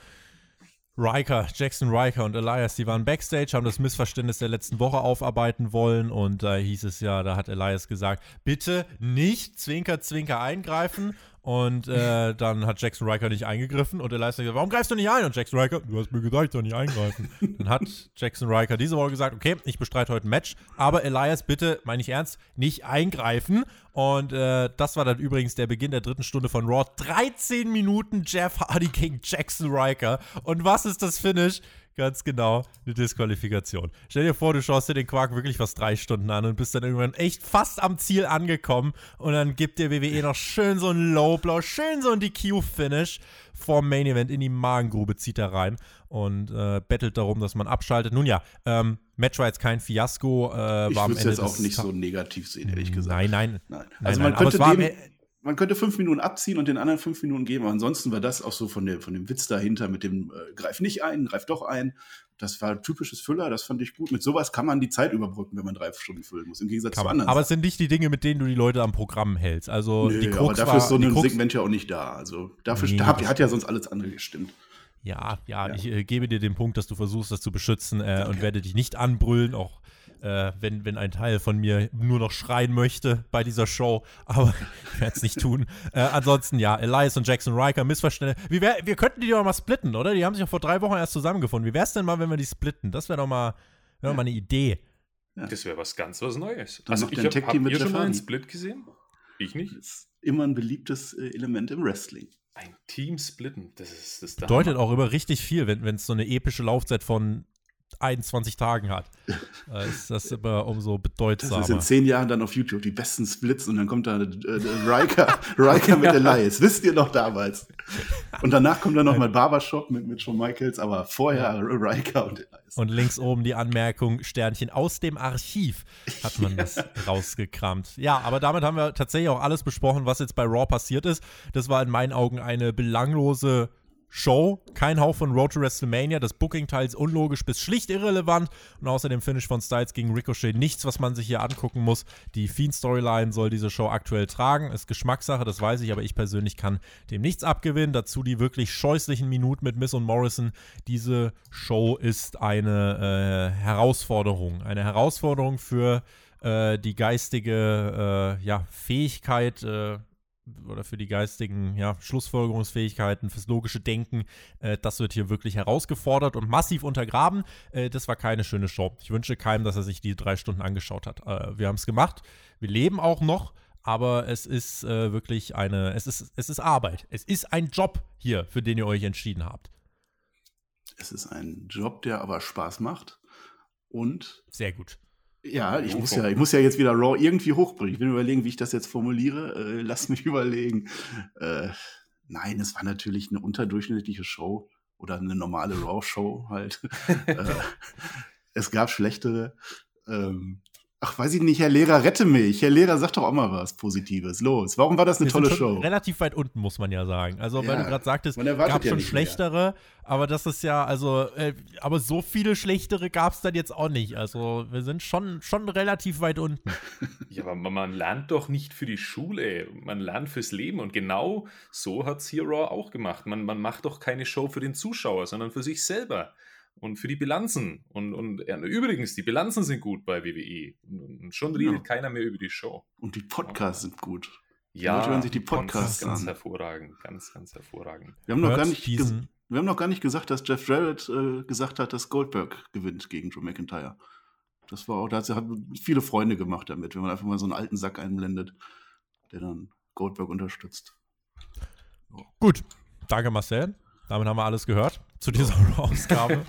Riker, Jackson Riker und Elias, die waren backstage, haben das Missverständnis der letzten Woche aufarbeiten wollen und da hieß es ja, da hat Elias gesagt, bitte nicht Zwinker, Zwinker eingreifen und äh, dann hat Jackson Riker nicht eingegriffen und Elias hat gesagt, warum greifst du nicht ein? Und Jackson Riker, du hast mir gesagt, ich soll nicht eingreifen. dann hat Jackson Riker diese Woche gesagt, okay, ich bestreite heute ein Match, aber Elias, bitte, meine ich ernst, nicht eingreifen und äh, das war dann übrigens der Beginn der dritten Stunde von Raw. 13 Minuten Jeff Hardy gegen Jackson Riker. Und was ist das Finish? Ganz genau, eine Disqualifikation. Stell dir vor, du schaust dir den Quark wirklich fast drei Stunden an und bist dann irgendwann echt fast am Ziel angekommen und dann gibt dir WWE noch schön so ein Low Blow, schön so ein DQ-Finish vorm Main Event in die Magengrube zieht er rein und äh, bettelt darum, dass man abschaltet. Nun ja, ähm, Match war jetzt kein Fiasko. Äh, Ich würde es jetzt auch nicht so negativ sehen, ehrlich gesagt. Nein, nein. Nein. Nein, Also nein, man aber könnte es war dem, man könnte fünf Minuten abziehen und den anderen fünf Minuten geben. Aber ansonsten war das auch so von, der, von dem Witz dahinter mit dem äh, Greif nicht ein, greif doch ein. Das war typisches Füller, das fand ich gut. Mit sowas kann man die Zeit überbrücken, wenn man drei Stunden füllen muss, im Gegensatz Kann zu man. anderen. Aber es sind nicht die Dinge, mit denen du die Leute am Programm hältst. Also Nö, die aber Krux dafür war, ist so ein Krux, Segment ja auch nicht da. Also dafür Nee, hat, hat ja sonst alles andere gestimmt. Ja, ja, Ja. ich äh, gebe dir den Punkt, dass du versuchst, das zu beschützen äh, und werde dich nicht anbrüllen, auch äh, wenn, wenn ein Teil von mir nur noch schreien möchte bei dieser Show. Aber ich werde es nicht tun. Äh, ansonsten, ja, Elias und Jackson Riker, Missverständnisse. Wie wär, wir könnten die doch mal splitten, oder? Die haben sich ja vor drei Wochen erst zusammengefunden. Wie wäre es denn mal, wenn wir die splitten? Das wäre doch mal, wär ja. mal eine Idee. Ja. Das wäre was ganz was Neues. Dann also ich habe hab ihr schon mal einen Split gesehen? Ich nicht. Das ist immer ein beliebtes äh, Element im Wrestling. Ein Team splitten, das ist das Bedeutet auch immer richtig viel, wenn es so eine epische Laufzeit von 21 Tagen hat. äh, ist das immer umso bedeutsamer. Das ist in zehn Jahren dann auf YouTube die besten Splits und dann kommt da äh, Riker, Riker mit Elias. Wisst ihr noch damals? Und danach kommt dann noch mal Barbershop mit, mit Shawn Michaels, aber vorher. Riker und Elias. Und links oben die Anmerkung, Sternchen aus dem Archiv hat man ja. das rausgekramt. Ja, aber damit haben wir tatsächlich auch alles besprochen, was jetzt bei Raw passiert ist. Das war in meinen Augen eine belanglose Show, kein Hauch von Road to WrestleMania, das Booking teils unlogisch bis schlicht irrelevant und außerdem Finish von Styles gegen Ricochet nichts, was man sich hier angucken muss. Die Fiend-Storyline soll diese Show aktuell tragen, ist Geschmackssache, das weiß ich, aber ich persönlich kann dem nichts abgewinnen. Dazu die wirklich scheußlichen Minuten mit Miss und Morrison. Diese Show ist eine äh, Herausforderung, eine Herausforderung für äh, die geistige äh, ja, Fähigkeit, äh, oder für die geistigen ja, Schlussfolgerungsfähigkeiten, fürs logische Denken, äh, das wird hier wirklich herausgefordert und massiv untergraben. Äh, das war keine schöne Show. Ich wünsche keinem, dass er sich die drei Stunden angeschaut hat. Äh, wir haben es gemacht. Wir leben auch noch, aber es ist äh, wirklich eine, es ist, es ist Arbeit. Es ist ein Job hier, für den ihr euch entschieden habt. Es ist ein Job, der aber Spaß macht und sehr gut. Ja, ich muss ja, ich muss ja jetzt wieder Raw irgendwie hochbringen. Ich will überlegen, wie ich das jetzt formuliere. Äh, lass mich überlegen. Äh, nein, es war natürlich eine unterdurchschnittliche Show oder eine normale Raw-Show halt. äh, es gab schlechtere. Ähm, Ach, weiß ich nicht, Herr Lehrer, rette mich. Herr Lehrer, sag doch auch mal was Positives. Los. Warum war das eine Wir tolle Show? Relativ weit unten, muss man ja sagen. Also, ja, weil du gerade sagtest, es gab ja schon schlechtere, mehr. aber das ist ja, also, äh, aber so viele schlechtere gab es dann jetzt auch nicht. Also, wir sind schon, schon relativ weit unten. ja, aber man lernt doch nicht für die Schule. Man lernt fürs Leben. Und genau so hat es hier Raw auch gemacht. Man, man macht doch keine Show für den Zuschauer, sondern für sich selber und für die Bilanzen. Und, und ja, übrigens, die Bilanzen sind gut bei WWE. Und, und schon redet ja. keiner mehr über die Show. Und die Podcasts sind gut. Ja, die hören sich die Podcasts ganz, ganz hervorragend, ganz, ganz hervorragend. Wir haben noch gar nicht wir haben noch gar nicht gesagt, dass Jeff Jarrett äh, gesagt hat, dass Goldberg gewinnt gegen Drew McIntyre. Das war auch, da hat viele Freunde gemacht damit, wenn man einfach mal so einen alten Sack einblendet, der dann Goldberg unterstützt. Gut, danke Marcel. Damit haben wir alles gehört zu dieser Ausgabe.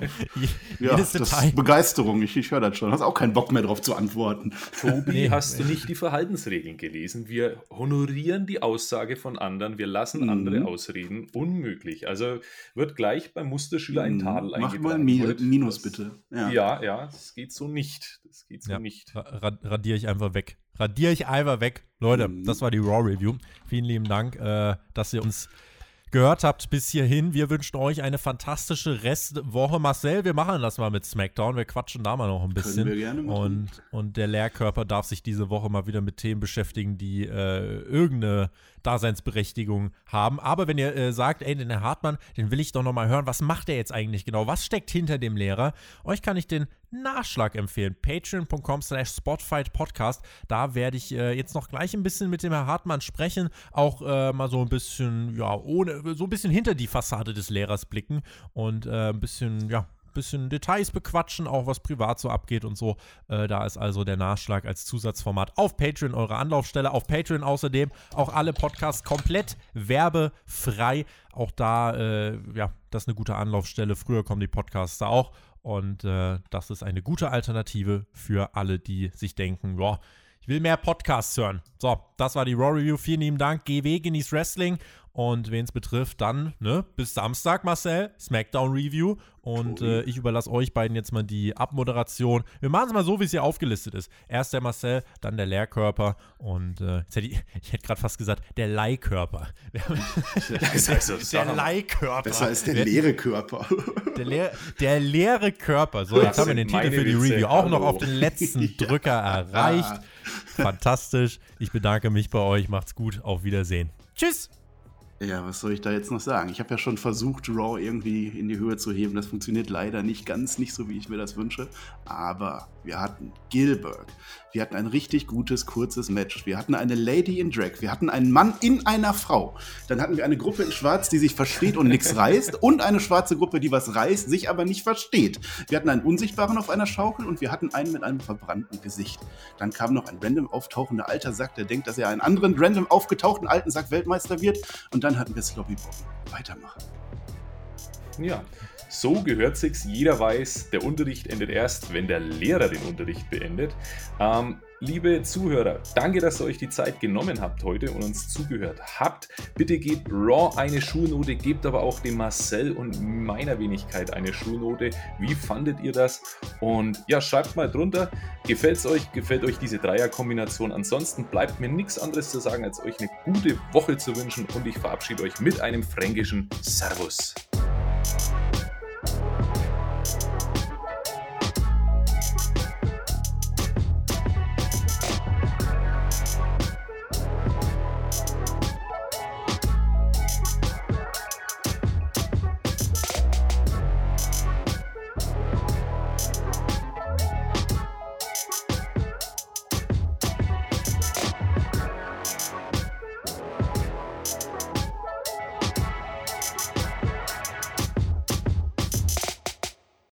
ja, das Detail. ist Begeisterung. Ich, ich höre das schon. Hast auch keinen Bock mehr darauf zu antworten. Tobi, nee, hast du nicht die Verhaltensregeln gelesen? Wir honorieren die Aussage von anderen. Wir lassen mhm. andere ausreden. Unmöglich. Also wird gleich beim Musterschüler ein mhm. Tadel Mach eingetragen. Mach mal ein Mi Minus, bitte. Ja. ja, ja, das geht so nicht. Das geht so ja, nicht. radiere ich einfach weg. Radiere ich einfach weg. Leute, mhm. das war die Raw Review. Vielen lieben Dank, äh, dass ihr uns gehört habt bis hierhin. Wir wünschen euch eine fantastische Restwoche. Marcel, wir machen das mal mit SmackDown. Wir quatschen da mal noch ein bisschen. Können wir gerne machen. Und, und der Lehrkörper darf sich diese Woche mal wieder mit Themen beschäftigen, die äh, irgendeine Daseinsberechtigung haben. Aber wenn ihr äh, sagt, ey, den Herr Hartmann, den will ich doch noch mal hören, was macht er jetzt eigentlich genau? Was steckt hinter dem Lehrer? Euch kann ich den Nachschlag empfehlen. Patreon.com slash Spotfight Podcast. Da werde ich äh, jetzt noch gleich ein bisschen mit dem Herr Hartmann sprechen. Auch äh, mal so ein bisschen, ja, ohne, so ein bisschen hinter die Fassade des Lehrers blicken und äh, ein bisschen, ja, bisschen Details bequatschen, auch was privat so abgeht und so. Äh, da ist also der Nachschlag als Zusatzformat auf Patreon eure Anlaufstelle. Auf Patreon außerdem auch alle Podcasts komplett werbefrei. Auch da, äh, ja, das ist eine gute Anlaufstelle. Früher kommen die Podcasts da auch. Und äh, das ist eine gute Alternative für alle, die sich denken, ja, ich will mehr Podcasts hören. So, das war die Raw Review. Vielen lieben Dank. GW genießt Wrestling und wen es betrifft, dann ne, bis Samstag, Marcel, Smackdown Review. Und äh, ich überlasse euch beiden jetzt mal die Abmoderation. Wir machen es mal so, wie es hier aufgelistet ist. Erst der Marcel, dann der Lehrkörper und äh, jetzt hätte ich, ich hätte gerade fast gesagt, der Leihkörper. So, der Leihkörper. Besser als der leere Körper. Der, leer, der leere Körper. So, jetzt haben wir den Titel für die Review auch noch auf den letzten Drücker erreicht. Fantastisch. Ich bedanke mich bei euch. Macht's gut. Auf Wiedersehen. Tschüss. Ja, was soll ich da jetzt noch sagen? Ich habe ja schon versucht, Raw irgendwie in die Höhe zu heben. Das funktioniert leider nicht ganz, nicht so, wie ich mir das wünsche. Aber wir hatten Gilbert, wir hatten ein richtig gutes, kurzes Match, wir hatten eine Lady in Drag, wir hatten einen Mann in einer Frau, dann hatten wir eine Gruppe in Schwarz, die sich versteht und nichts reißt und eine schwarze Gruppe, die was reißt, sich aber nicht versteht. Wir hatten einen Unsichtbaren auf einer Schaukel und wir hatten einen mit einem verbrannten Gesicht. Dann kam noch ein random auftauchender alter Sack, der denkt, dass er einen anderen random aufgetauchten alten Sack Weltmeister wird und dann hatten wir Sloppy Bob. Weitermachen. Ja, so gehört sich's. Jeder weiß, der Unterricht endet erst, wenn der Lehrer den Unterricht beendet. Ähm, liebe Zuhörer, danke, dass ihr euch die Zeit genommen habt heute und uns zugehört habt. Bitte gebt Raw eine Schulnote, gebt aber auch dem Marcel und meiner Wenigkeit eine Schulnote. Wie fandet ihr das? Und ja, schreibt mal drunter, gefällt's euch, gefällt euch diese Dreierkombination? Ansonsten bleibt mir nichts anderes zu sagen, als euch eine gute Woche zu wünschen und ich verabschiede euch mit einem fränkischen Servus. Bye.